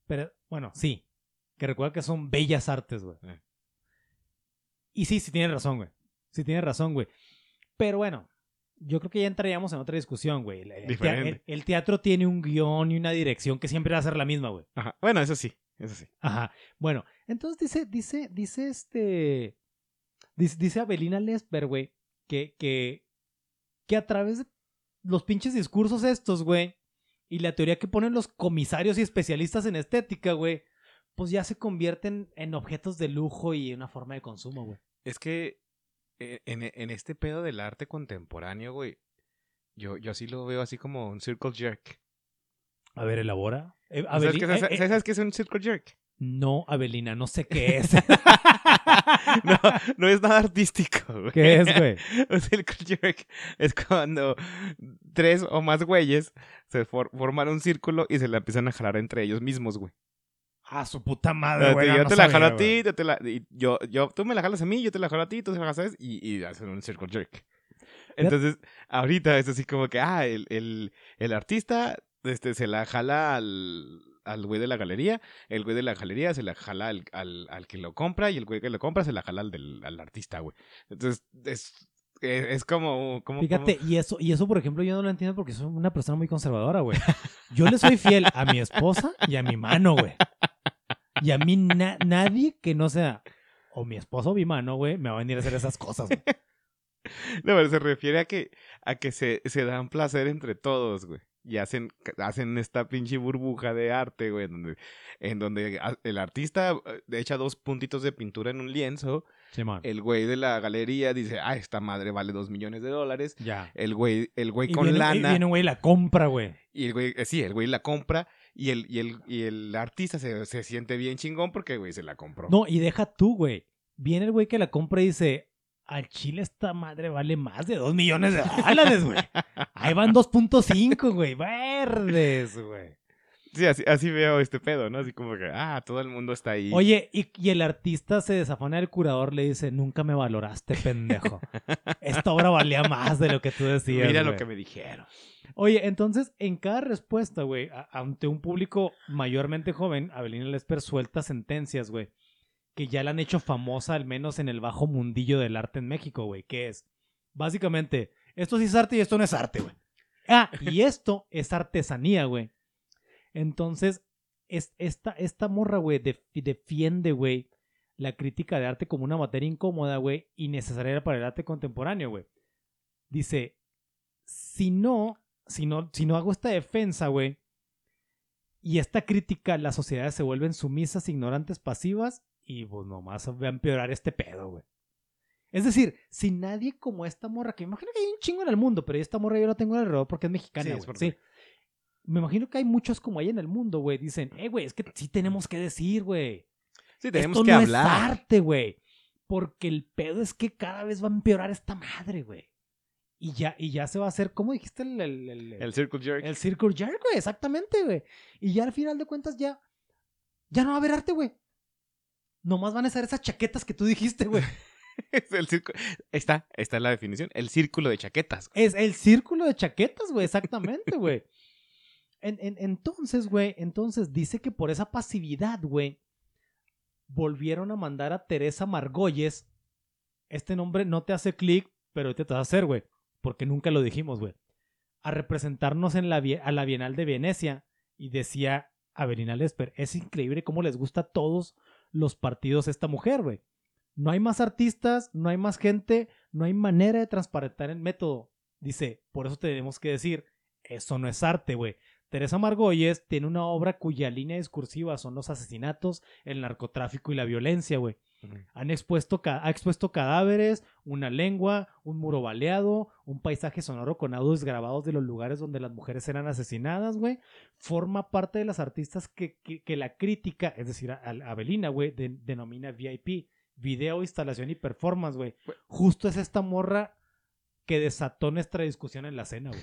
Pero, bueno, sí. Que recuerda que son bellas artes, güey. Eh. Y sí, sí tienes razón, güey. Sí tienes razón, güey. Pero bueno, yo creo que ya entraríamos en otra discusión, güey. El, el, teatro tiene un guion y una dirección que siempre va a ser la misma, güey. Ajá. Bueno, eso sí. Eso sí. Ajá. Bueno, entonces dice, dice, dice este. Dice, dice Abelina Lesper, güey, que, que, que a través de los pinches discursos estos, güey, y la teoría que ponen los comisarios y especialistas en estética, güey, pues ya se convierten en objetos de lujo y una forma de consumo, güey. Es que eh, en, en, este pedo del arte contemporáneo, güey, yo, yo así lo veo así como un circle jerk. A ver, elabora. Eh, ¿Sabes, qué, eh, eh, ¿Sabes qué es un circle jerk? No, Abelina, no sé qué es. [laughs] no, no es nada artístico, güey. ¿Qué es, güey? [laughs] Un circle jerk es cuando tres o más güeyes se forman un círculo y se la empiezan a jalar entre ellos mismos, güey. Ah, su puta madre, güey. Yo te la jalo a ti, yo te la, yo, yo, tú me la jalas a mí, yo te la jalo a ti, tú se la jalas a y, y hacen un circle jerk. Entonces, ahorita es así como que, ah, el, el, el artista este, se la jala al, al güey de la galería, el güey de la galería se la jala al, al, al, que lo compra y el güey que lo compra se la jala al, del, al artista, güey. Entonces, es, es, como, como, Fíjate, y eso, y eso, por ejemplo, yo no lo entiendo porque soy una persona muy conservadora, güey. Yo le soy fiel a mi esposa y a mi mano, güey. Y a mí nadie que no sea o mi esposo o mi mano, güey, me va a venir a hacer esas cosas, güey. [laughs] No, pero se refiere a que, a que se, se dan placer entre todos, güey y hacen, hacen esta pinche burbuja de arte, güey, en donde, en donde el artista eh, echa dos puntitos de pintura en un lienzo. el güey de la galería dice, ah, esta madre vale dos millones de dólares. Ya. El güey, el güey con lana. Y viene un güey y la compra, güey. Y el güey, eh, sí, el güey la compra. Y el, y el, y el artista se, se siente bien chingón porque, güey, se la compró. No, y deja tú, güey. Viene el güey que la compra y dice, al Chile esta madre vale más de 2 millones de dólares, güey. Ahí van 2.5, güey. Verdes, güey. Sí, así, así, veo este pedo, ¿no? Así como que, ah, todo el mundo está ahí. Oye, y, y el artista se desafana del curador, le dice, nunca me valoraste, pendejo. Esta obra valía más de lo que tú decías. Mira lo que me dijeron. Oye, entonces, en cada respuesta, güey, ante un público mayormente joven, Abelina Lesper suelta sentencias, güey que ya la han hecho famosa, al menos en el bajo mundillo del arte en México, güey, que es, básicamente, esto sí es arte y esto no es arte, güey. Ah, y [laughs] esto es artesanía, güey. Entonces, es, esta, esta morra, güey, defiende, güey, la crítica de arte como una materia incómoda, güey, y necesaria para el arte contemporáneo, güey. Dice, si no, si no, si no hago esta defensa, güey, y esta crítica, las sociedades se vuelven sumisas, ignorantes, pasivas y pues nomás va a empeorar este pedo, güey. Es decir, si nadie como esta morra, que me imagino que hay un chingo en el mundo, pero esta morra yo la tengo alrededor porque es mexicana, güey. Sí, Me imagino que hay muchos como ahí en el mundo, güey. Dicen, eh, güey, es que sí tenemos que decir, güey. Sí, tenemos que no hablar. Es arte, güey. Porque el pedo es que cada vez va a empeorar esta madre, güey. Y ya, y ya se va a hacer, ¿cómo dijiste? El, el, el, el Circle Jerk. El Circle Jerk, güey, exactamente, güey. Y ya al final de cuentas ya, ya no va a haber arte, güey. Nomás van a ser esas chaquetas que tú dijiste, güey. [laughs] es el círculo. Está, está la definición. El círculo de chaquetas. Es el círculo de chaquetas, güey, exactamente, güey. En, entonces, güey, entonces dice que por esa pasividad, güey, volvieron a mandar a Teresa Margolles. Este nombre no te hace clic, pero te va a hacer, güey porque nunca lo dijimos, güey, a representarnos en la, a la Bienal de Venecia y decía Avelina Lesper, es increíble cómo les gusta a todos los partidos esta mujer, güey. No hay más artistas, no hay más gente, no hay manera de transparentar el método. Dice, por eso tenemos que decir, eso no es arte, güey. Teresa Margolles tiene una obra cuya línea discursiva son los asesinatos, el narcotráfico y la violencia, güey. Han expuesto, ha expuesto cadáveres, una lengua, un muro baleado, un paisaje sonoro con audios grabados de los lugares donde las mujeres eran asesinadas, güey. Forma parte de las artistas que, que, la crítica, es decir, a, Abelina, güey, denomina VIP. Video, instalación y performance, güey. Justo es esta morra que desató nuestra discusión en la cena, güey.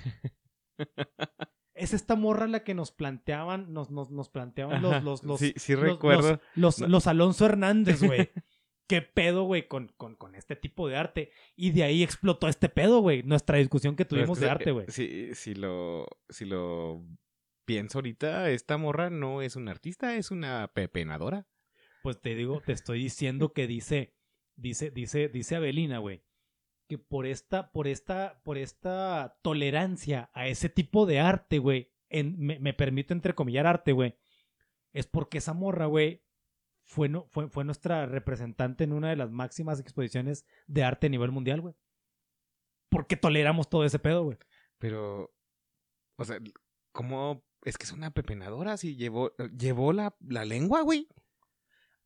[laughs] es esta morra la que nos planteaban, nos, nos, nos planteaban los, los, los, sí, sí recuerdo. Los, los, Alonso Hernández, güey. [laughs] ¿Qué pedo, güey, con, con, con, este tipo de arte? Y de ahí explotó este pedo, güey. Nuestra discusión que tuvimos de arte, güey. Si, si, lo, si lo pienso ahorita, esta morra no es una artista, es una pepenadora. Pues te digo, te estoy diciendo que dice, dice, dice, dice Abelina, güey que por esta, por esta, por esta tolerancia a ese tipo de arte, güey, me, me permito entrecomillar arte, güey, es porque esa morra, güey, fue, no, fue, fue nuestra representante en una de las máximas exposiciones de arte a nivel mundial, güey. Porque toleramos todo ese pedo, güey. Pero, o sea, ¿cómo? Es que es una pepenadora, si llevó, llevó la, la lengua, güey.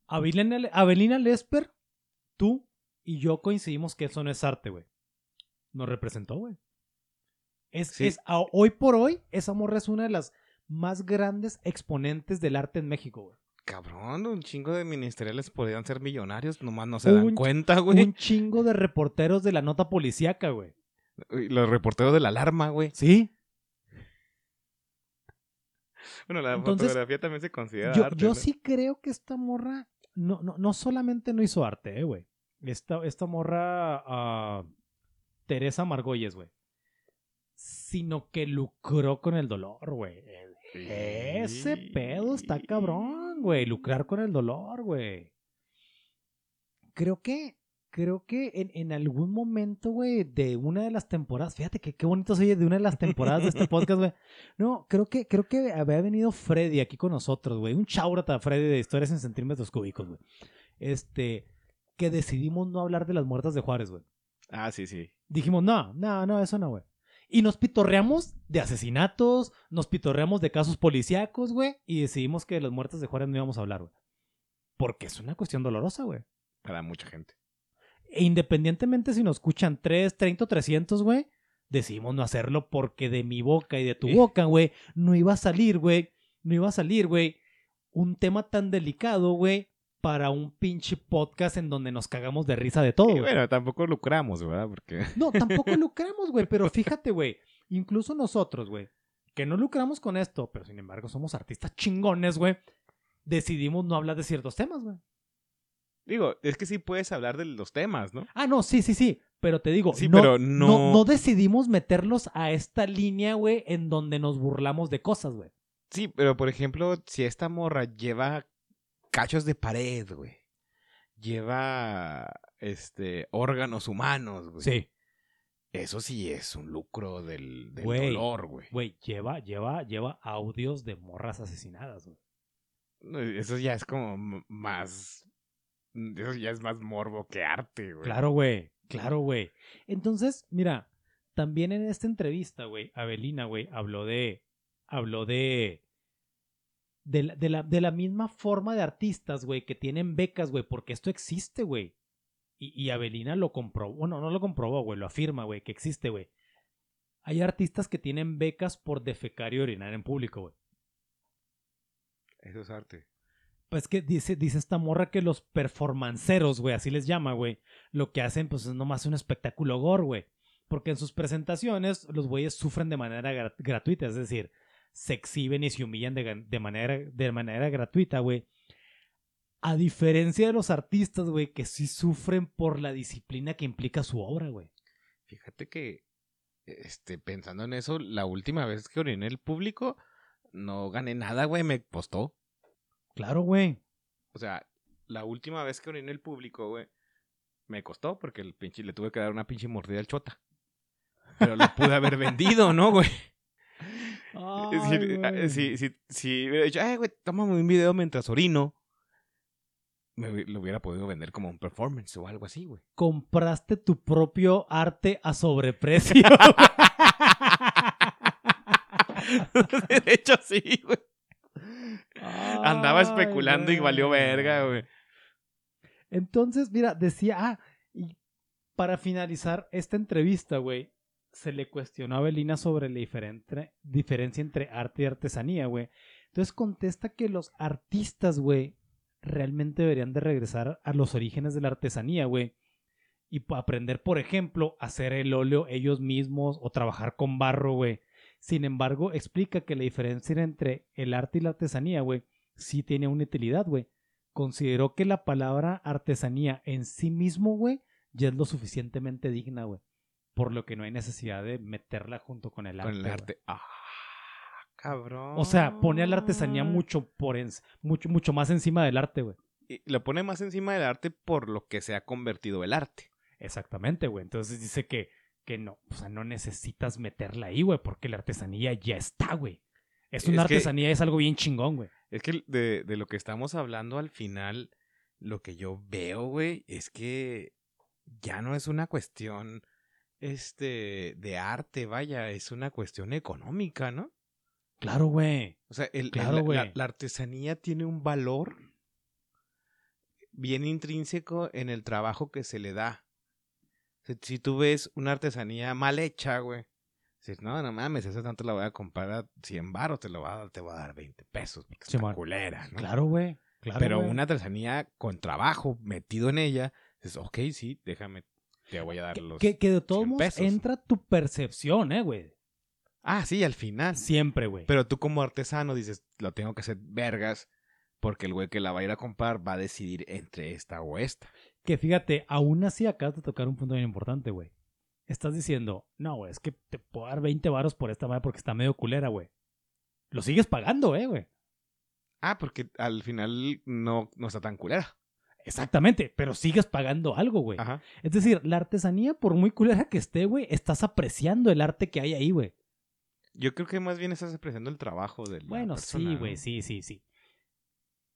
Avelina, Avelina Lesper, tú y yo coincidimos que eso no es arte, güey. Nos representó, güey. Es, es hoy por hoy, esa morra es una de las más grandes exponentes del arte en México, güey. Cabrón, un chingo de ministeriales podrían ser millonarios, nomás no se dan cuenta, güey. Un chingo de reporteros de la nota policíaca, güey. Los reporteros de la alarma, güey. Sí. Bueno, la fotografía también se considera yo, arte. Yo sí creo que esta morra no, no, no solamente no hizo arte, eh, güey. Esta, esta morra, uh, Teresa Margolles, güey. Sino que lucró con el dolor, güey. Ese pedo está cabrón, güey. Lucrar con el dolor, güey. Creo que, creo que en, en algún momento, güey, de una de las temporadas, fíjate que qué bonito se oye de una de las temporadas de este [laughs] podcast, güey. No, creo que, creo que había venido Freddy aquí con nosotros, güey. Un chaurata Freddy de historias en centímetros cúbicos, güey. Este, que decidimos no hablar de las muertas de Juárez, güey. Ah, sí, sí. Dijimos, no, no, no, eso no, güey. Y nos pitorreamos de asesinatos, nos pitorreamos de casos policíacos, güey, y decidimos que de las muertas de Juárez no íbamos a hablar, güey. Porque es una cuestión dolorosa, güey. Para mucha gente. E independientemente si nos escuchan 3, 30 o 300, güey, decidimos no hacerlo porque de mi boca y de tu boca, güey, no iba a salir, güey, no iba a salir, güey, un tema tan delicado, güey, para un pinche podcast en donde nos cagamos de risa de todo. bueno, tampoco lucramos, ¿verdad? Porque... No, tampoco [laughs] lucramos, güey, pero fíjate, güey, incluso nosotros, güey, que no lucramos con esto, pero sin embargo somos artistas chingones, güey, decidimos no hablar de ciertos temas, güey. Digo, es que sí puedes hablar de los temas, ¿no? Ah, no, sí, sí, sí. Pero te digo, sí, no, pero no... no, no decidimos meterlos a esta línea, güey, en donde nos burlamos de cosas, güey. Sí, pero por ejemplo, si esta morra lleva cachos de pared, güey. Lleva este órganos humanos, güey. Sí. Eso sí es un lucro del, dolor, güey. Güey, lleva, lleva, lleva audios de morras asesinadas, güey. Eso ya es como más. Eso ya es más morbo que arte, güey. Claro, güey. Claro, güey. Entonces, mira, también en esta entrevista, güey, Abelina, güey, habló de. Habló de de la, de la, misma forma de artistas, güey, que tienen becas, güey, porque esto existe, güey. Y, y Avelina lo comprobó, bueno, no lo comprobó, güey, lo afirma, güey, que existe, güey. Hay artistas que tienen becas por defecar y orinar en público, güey. Eso es arte. Pues que dice, dice esta morra que los performanceros, güey, así les llama, güey, lo que hacen, pues es nomás un espectáculo gore, güey. Porque en sus presentaciones los güeyes sufren de manera gratuita, es decir, se exhiben y se humillan de, manera, de manera gratuita, güey. A diferencia de los artistas, güey, que sí sufren por la disciplina que implica su obra, güey. Fíjate que, este, pensando en eso, la última vez que oriné el público, no gané nada, güey, me costó. Claro, güey. O sea, la última vez que oriné el público, güey, me costó porque el pinche le tuve que dar una pinche mordida al chota. Pero lo pude haber vendido, ¿no, güey? Ay, si, si, si, hubiera dicho, ay, güey, tómame un video mientras orino, me lo hubiera podido vender como un performance o algo así, güey. Compraste tu propio arte a sobreprecio. [laughs] [laughs] de hecho, sí, güey. Andaba especulando y valió verga, güey. Entonces, mira, decía, ah, y para finalizar esta entrevista, güey, se le cuestionó a Belina sobre la diferencia entre arte y artesanía, güey. Entonces contesta que los artistas, güey, realmente deberían de regresar a los orígenes de la artesanía, güey. Y aprender, por ejemplo, a hacer el óleo ellos mismos o trabajar con barro, güey. Sin embargo, explica que la diferencia entre el arte y la artesanía, güey, sí tiene una utilidad, güey. Consideró que la palabra artesanía en sí mismo, güey, ya es lo suficientemente digna, güey por lo que no hay necesidad de meterla junto con el arte. Con el arte. Ah, cabrón. O sea, pone a la artesanía mucho, por mucho, mucho más encima del arte, güey. Y lo pone más encima del arte por lo que se ha convertido el arte. Exactamente, güey. Entonces dice que, que no, o sea, no necesitas meterla ahí, güey, porque la artesanía ya está, güey. Es una artesanía, es algo bien chingón, güey. Es que de, de lo que estamos hablando al final, lo que yo veo, güey, es que ya no es una cuestión este, de arte, vaya, es una cuestión económica, ¿no? Claro, güey. O sea, el, la, artesanía tiene un valor bien intrínseco en el trabajo que se le da. Si, tú ves una artesanía mal hecha, güey, dices, no, no mames, esa tanto la voy a comprar a 100 baros, te, lo va a dar, te voy a dar 20 pesos, porque culera, ¿no? Claro, güey. Claro, Pero una artesanía con trabajo metido en ella, dices, ok, sí, déjame te voy a dar los. Que, que de todos modos entra tu percepción, ¿eh, güey? Ah, sí, al final. Siempre, güey. Pero tú como artesano dices, lo tengo que hacer vergas, porque el güey que la va a ir a comprar va a decidir entre esta o esta. Que fíjate, aún así acabas de tocar un punto bien importante, güey. Estás diciendo, no, güey, es que te puedo dar 20 varos por esta madre porque está medio culera, güey. Lo sigues pagando, eh, güey. Ah, porque al final no, no está tan culera. Exactamente, pero sigues pagando algo, güey. Es decir, la artesanía, por muy culera que esté, güey, estás apreciando el arte que hay ahí, güey. Yo creo que más bien estás apreciando el trabajo del. Bueno, sí, güey, sí, sí, sí.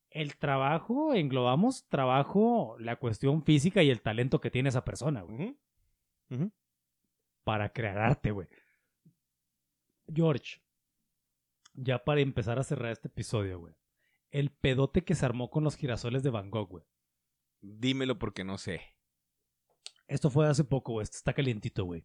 El trabajo, englobamos trabajo, la cuestión física y el talento que tiene esa persona, güey. Para crear arte, güey. George, ya para empezar a cerrar este episodio, güey. El pedote que se armó con los girasoles de Van Gogh, güey. Dímelo porque no sé. Esto fue hace poco, güey. está calientito, güey.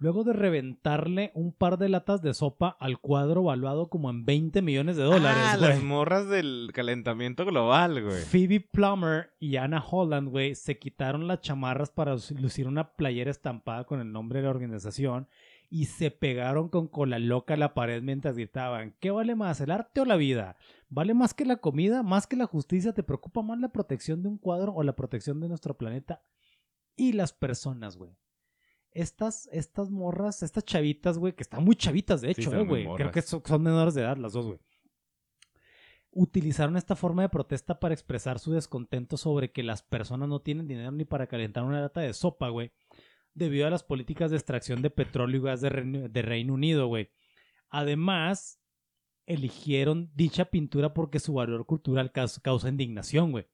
Luego de reventarle un par de latas de sopa al cuadro valuado como en 20 millones de dólares, ah, las morras del calentamiento global, güey. Phoebe Plummer y Anna Holland, güey, se quitaron las chamarras para lucir una playera estampada con el nombre de la organización y se pegaron con cola loca a la pared mientras gritaban, ¿qué vale más, el arte o la vida? ¿Vale más que la comida, más que la justicia? ¿Te preocupa más la protección de un cuadro o la protección de nuestro planeta? Y las personas, güey. Estas, estas morras, estas chavitas, güey, que están muy chavitas, de hecho, güey. Creo que son, son menores de edad las dos, güey. Utilizaron esta forma de protesta para expresar su descontento sobre que las personas no tienen dinero ni para calentar una lata de sopa, güey debido a las políticas de extracción de petróleo y gas de, Reino Unido, güey. Además, eligieron dicha pintura porque su valor cultural causa indignación, güey.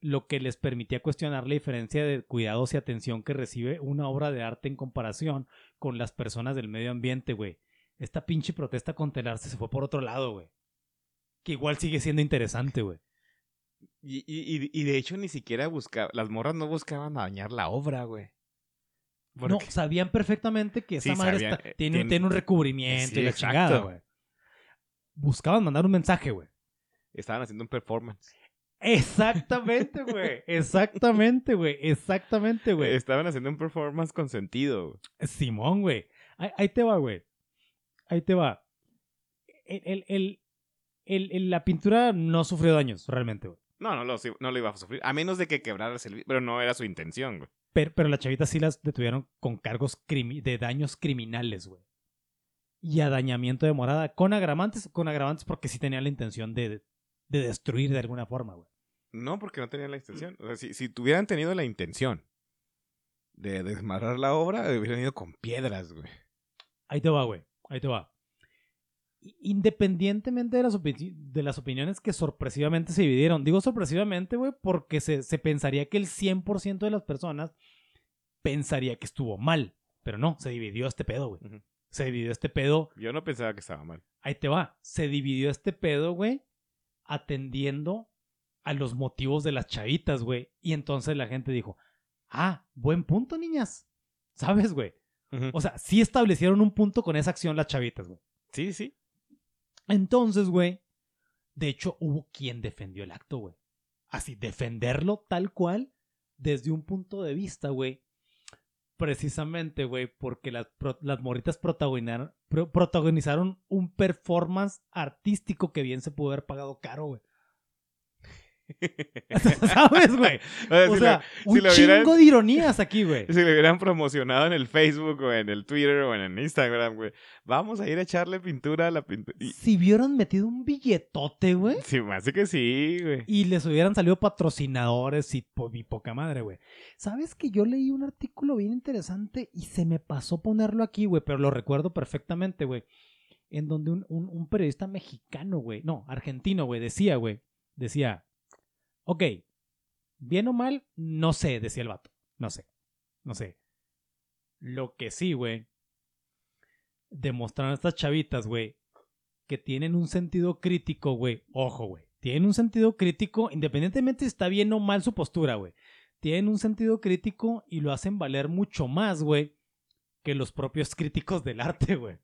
Lo que les permitía cuestionar la diferencia de cuidados y atención que recibe una obra de arte en comparación con las personas del medio ambiente, güey. Esta pinche protesta contra el se fue por otro lado, güey. Que igual sigue siendo interesante, güey. Y, y, de hecho ni siquiera buscaba, las morras no buscaban dañar la obra, güey. No, sabían perfectamente que esa madre eh, tiene, tiene, un recubrimiento y la chingada, güey. Buscaban mandar un mensaje, güey. Estaban haciendo un performance. Exactamente, güey. [laughs] Exactamente, güey. Exactamente, güey. Estaban haciendo un performance con sentido. Simón, güey. Ahí, te va, güey. Ahí te va. El, el, el, la pintura no sufrió daños, realmente, güey. No, no lo, no lo iba a sufrir. A menos de que quebrara el Pero no era su intención, güey. Pero, pero las chavitas sí las detuvieron con cargos de daños criminales, güey. Y adañamiento de morada. Con agravantes, con agravantes porque sí tenía la intención de, de destruir de alguna forma, güey. No, porque no tenían la intención. O sea, si, si tuvieran tenido la intención de desmarrar la obra, hubieran ido con piedras, güey. Ahí te va, güey. Ahí te va. Independientemente de las, de las opiniones que sorpresivamente se dividieron. Digo sorpresivamente, güey, porque se, se pensaría que el 100% de las personas pensaría que estuvo mal. Pero no, se dividió este pedo, güey. Se dividió este pedo. Yo no pensaba que estaba mal. Ahí te va. Se dividió este pedo, güey, atendiendo a los motivos de las chavitas, güey. Y entonces la gente dijo, ah, buen punto, niñas. ¿Sabes, güey? O sea, sí establecieron un punto con esa acción las chavitas, güey. Sí, sí. Entonces, güey, de hecho hubo quien defendió el acto, güey. Así, defenderlo tal cual desde un punto de vista, güey. Precisamente, güey, porque las, las morritas protagonizaron un performance artístico que bien se pudo haber pagado caro, güey. [laughs] ¿Sabes, güey? O, sea, un chingo de ironías aquí, güey. [laughs] Si lo hubieran promocionado en el Facebook o en el Twitter o en el Instagram, güey. Vamos a ir a echarle pintura a la pintura. Si hubieran metido un billetote, güey. Sí, hace que sí, güey. Y les hubieran salido patrocinadores y, y poca madre, güey. ¿Sabes que yo leí un artículo bien interesante y se me pasó ponerlo aquí, güey? Pero lo recuerdo perfectamente, güey. En donde un, un, un periodista mexicano, güey. No, argentino, güey. Decía, güey. Decía Ok, bien o mal, no sé, decía el vato. No sé, no sé. Lo que sí, güey, demostraron estas chavitas, güey, que tienen un sentido crítico, güey. Ojo, güey. Tienen un sentido crítico, independientemente si está bien o mal su postura, güey. Tienen un sentido crítico y lo hacen valer mucho más, güey, que los propios críticos del arte, güey.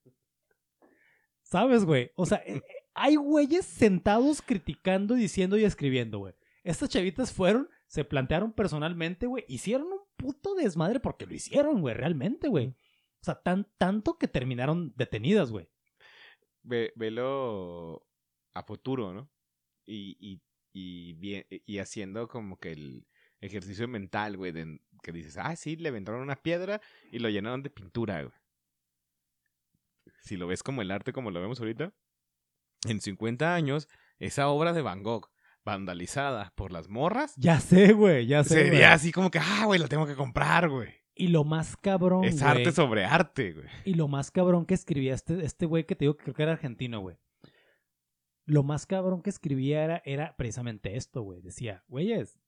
¿Sabes, güey? O sea, eh, hay güeyes sentados criticando, diciendo y escribiendo, güey. Estas chavitas fueron, se plantearon personalmente, güey, hicieron un puto desmadre porque lo hicieron, güey, realmente, güey. O sea, tan, tanto que terminaron detenidas, güey. Ve, velo a futuro, ¿no? Y, y, y, bien, y haciendo como que el ejercicio mental, güey, de, que dices, ah, sí, le vendieron una piedra y lo llenaron de pintura, güey. Si lo ves como el arte como lo vemos ahorita, en 50 años, esa obra de Van Gogh vandalizada por las morras. Ya sé, güey, ya sé. Sería así como que, ah, güey, lo tengo que comprar, güey. Y lo más cabrón, Es arte sobre arte, güey. Y lo más cabrón que escribía este, este güey que te digo que creo que era argentino, güey. Lo más cabrón que escribía era, era precisamente esto, güey. Decía, güeyes,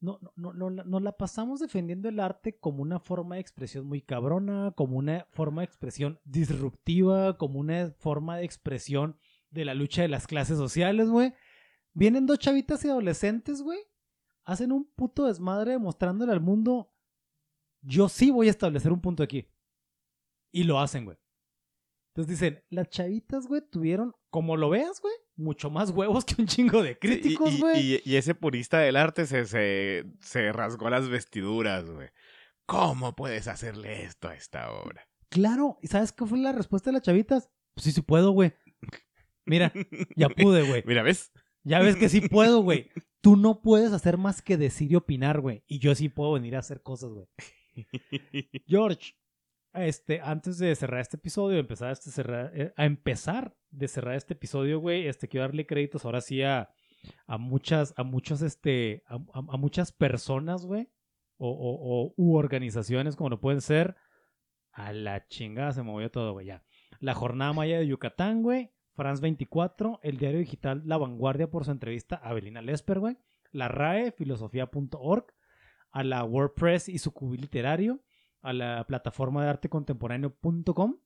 no, no, no, no, nos la pasamos defendiendo el arte como una forma de expresión muy cabrona, como una forma de expresión disruptiva, como una forma de expresión de la lucha de las clases sociales, güey. Vienen dos chavitas y adolescentes, güey. Hacen un puto desmadre mostrándole al mundo. Yo sí voy a establecer un punto aquí. Y lo hacen, güey. Entonces dicen, las chavitas, güey, tuvieron, como lo veas, güey, mucho más huevos que un chingo de críticos, güey. Y, ese purista del arte se, se, se rasgó las vestiduras, güey. ¿Cómo puedes hacerle esto a esta obra? Claro, ¿y sabes qué fue la respuesta de las chavitas? Pues sí, sí puedo, güey. Mira, ya [laughs] pude, güey. Mira, ¿ves? Ya ves que sí puedo, güey. Tú no puedes hacer más que decir y opinar, güey. Y yo sí puedo venir a hacer cosas, güey. [laughs] George, este, antes de cerrar este episodio, empezar a, este cerrar, eh, a empezar de cerrar este episodio, güey, este, quiero darle créditos ahora sí a, a muchas, a muchos, este, a, muchas personas, güey, o, o, u organizaciones como lo pueden ser. A la chingada se movió todo, güey, ya. La Jornada Maya de Yucatán, güey. France 24, el diario digital La Vanguardia por su entrevista a Belina Lesper, güey. La RAE, filosofía.org, a la WordPress y su cubil literario, a la plataforma de arte contemporáneo.com,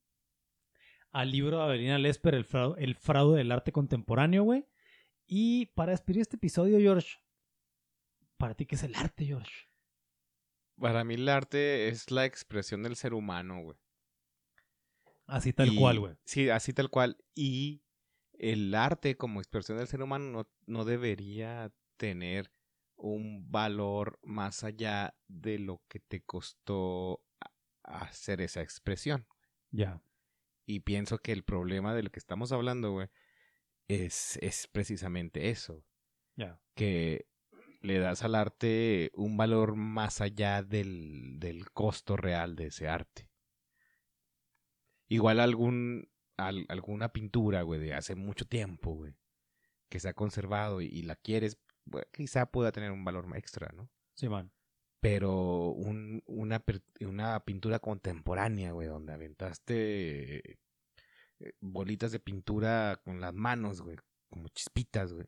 al libro de Avelina Lesper, el fraude, el fraude del arte contemporáneo, güey. Y para despedir este episodio, George, ¿para ti qué es el arte, George? Para mí el arte es la expresión del ser humano, güey. Así tal cual, güey. Sí, así tal cual. Y el arte como expresión del ser humano no, no debería tener un valor más allá de lo que te costó hacer esa expresión. Ya. Y pienso que el problema del que estamos hablando, güey, es, es precisamente eso. Ya. Que le das al arte un valor más allá del, del costo real de ese arte. Igual algún, alguna pintura, güey, de hace mucho tiempo, güey, que se ha conservado y, la quieres, quizá pueda tener un valor extra, ¿no? Sí, man. Pero un, una, una pintura contemporánea, güey, donde aventaste eh, bolitas de pintura con las manos, güey, como chispitas, güey,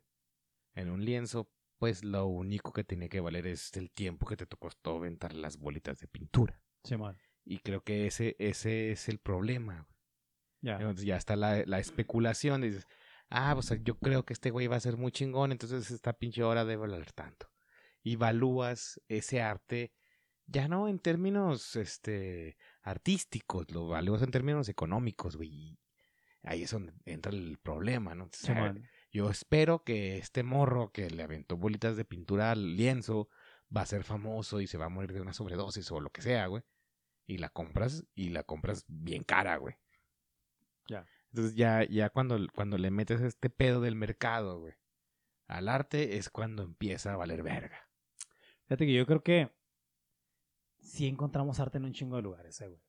en un lienzo, pues lo único que tiene que valer es el tiempo que te costó aventar las bolitas de pintura. Sí, man. Y creo que ese, ese es el problema. Ya. Entonces ya está la, la especulación. Dices, ah, pues yo creo que este güey va a ser muy chingón, entonces esta pinche hora debe valer tanto. Y evalúas ese arte ya no en términos este artísticos, lo evalúas en términos económicos, güey. ahí es donde entra el problema, ¿no? yo espero que este morro que le aventó bolitas de pintura al lienzo va a ser famoso y se va a morir de una sobredosis o lo que sea, güey. Y la compras y la compras bien cara, güey. Ya. Entonces ya, ya cuando, cuando le metes este pedo del mercado, güey, al arte es cuando empieza a valer verga. Fíjate que yo creo que sí encontramos arte en un chingo de lugares, eh, güey.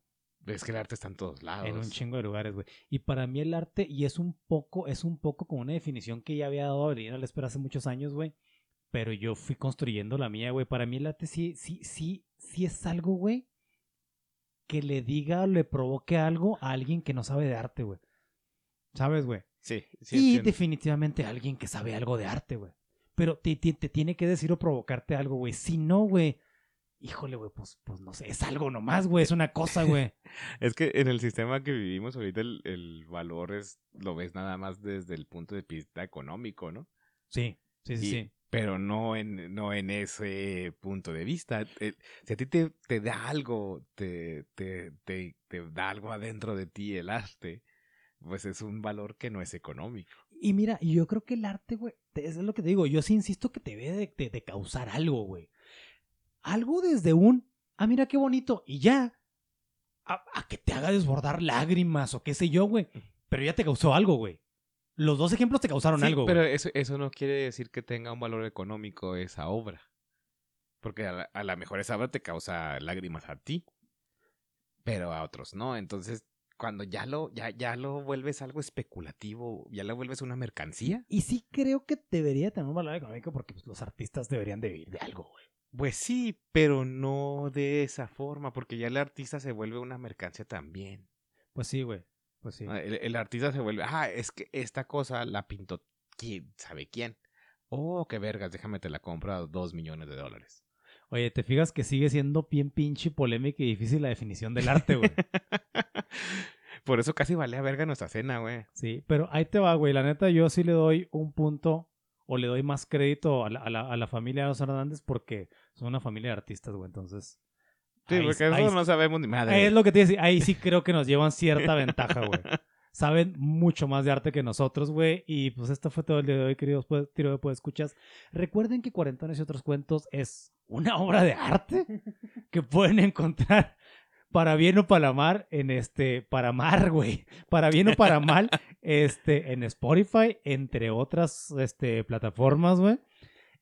Es que el arte está en todos lados. En un chingo de lugares, güey. Y para mí el arte, y es un poco, es un poco como una definición que ya había dado a Avelina la espera hace muchos años, güey. Pero yo fui construyendo la mía, güey. Para mí el arte sí, sí, sí, sí es algo, güey, que le diga o le provoque algo a alguien que no sabe de arte, güey. ¿Sabes, güey? Sí, sí. Y definitivamente alguien que sabe algo de arte, güey. Pero te, te, tiene que decir o provocarte algo, güey. Si no, güey. Híjole, güey, pues, pues no sé, es algo nomás, güey, es una cosa, güey. [laughs] es que en el sistema que vivimos ahorita el, el, valor es, lo ves nada más desde el punto de vista económico, ¿no? Sí, sí, sí, sí. Pero no en, no en ese punto de vista. Eh, si a ti te, te da algo, te, te, te, da algo adentro de ti el arte, pues es un valor que no es económico. Y mira, yo creo que el arte, güey, es lo que te digo, yo sí insisto que te debe de, causar algo, güey. Algo desde un, ah, mira qué bonito, y ya, a, que te haga desbordar lágrimas o qué sé yo, güey. Pero ya te causó algo, güey. Los dos ejemplos te causaron algo, Pero eso, eso no quiere decir que tenga un valor económico esa obra. Porque a la, mejor esa obra te causa lágrimas a ti, pero a otros no. Entonces cuando ya lo, ya, ya lo vuelves algo especulativo, ya lo vuelves una mercancía. Y sí creo que debería tener un valor económico porque pues, los artistas deberían de vivir de algo, güey. Pues sí, pero no de esa forma, porque ya el artista se vuelve una mercancía también. Pues sí, güey. Pues sí. Ah, el, artista se vuelve, ah, es que esta cosa la pintó quién sabe quién. Oh, qué vergas, déjame te la compro a dos millones de dólares. Oye, ¿te fijas que sigue siendo bien pinche polémica y difícil la definición del arte, güey? [laughs] Por eso casi valía verga nuestra cena, güey. Sí, pero ahí te va, güey. La neta, yo sí le doy un punto o le doy más crédito a la, a la, familia de los Hernández porque son una familia de artistas, güey. Entonces. Sí, porque eso no sabemos ni madre. Es lo que te decía. Ahí sí creo que nos llevan cierta ventaja, güey. [laughs] Saben mucho más de arte que nosotros, güey. Y pues esto fue todo el día de hoy, queridos pues, tiro de pues escuchas. Recuerden que Cuarentones y otros cuentos es una obra de arte [laughs] que pueden encontrar para bien o para mal, en este, para mar, güey, para bien o para mal, [laughs] este, en Spotify, entre otras, este, plataformas, güey.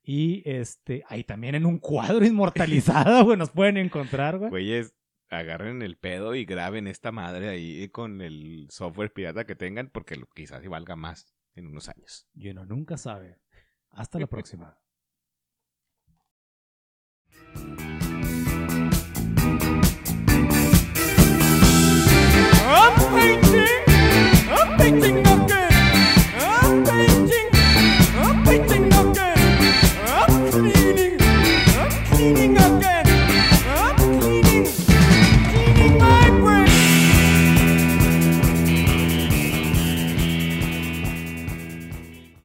Y este, ahí también en un cuadro [laughs] inmortalizado, güey, nos pueden encontrar, güey. Güeyes, agarren el pedo y graben esta madre ahí con el software pirata que tengan, porque quizás sí valga más en unos años. Y uno nunca sabe. Hasta la [laughs] próxima. I'm painting, I'm painting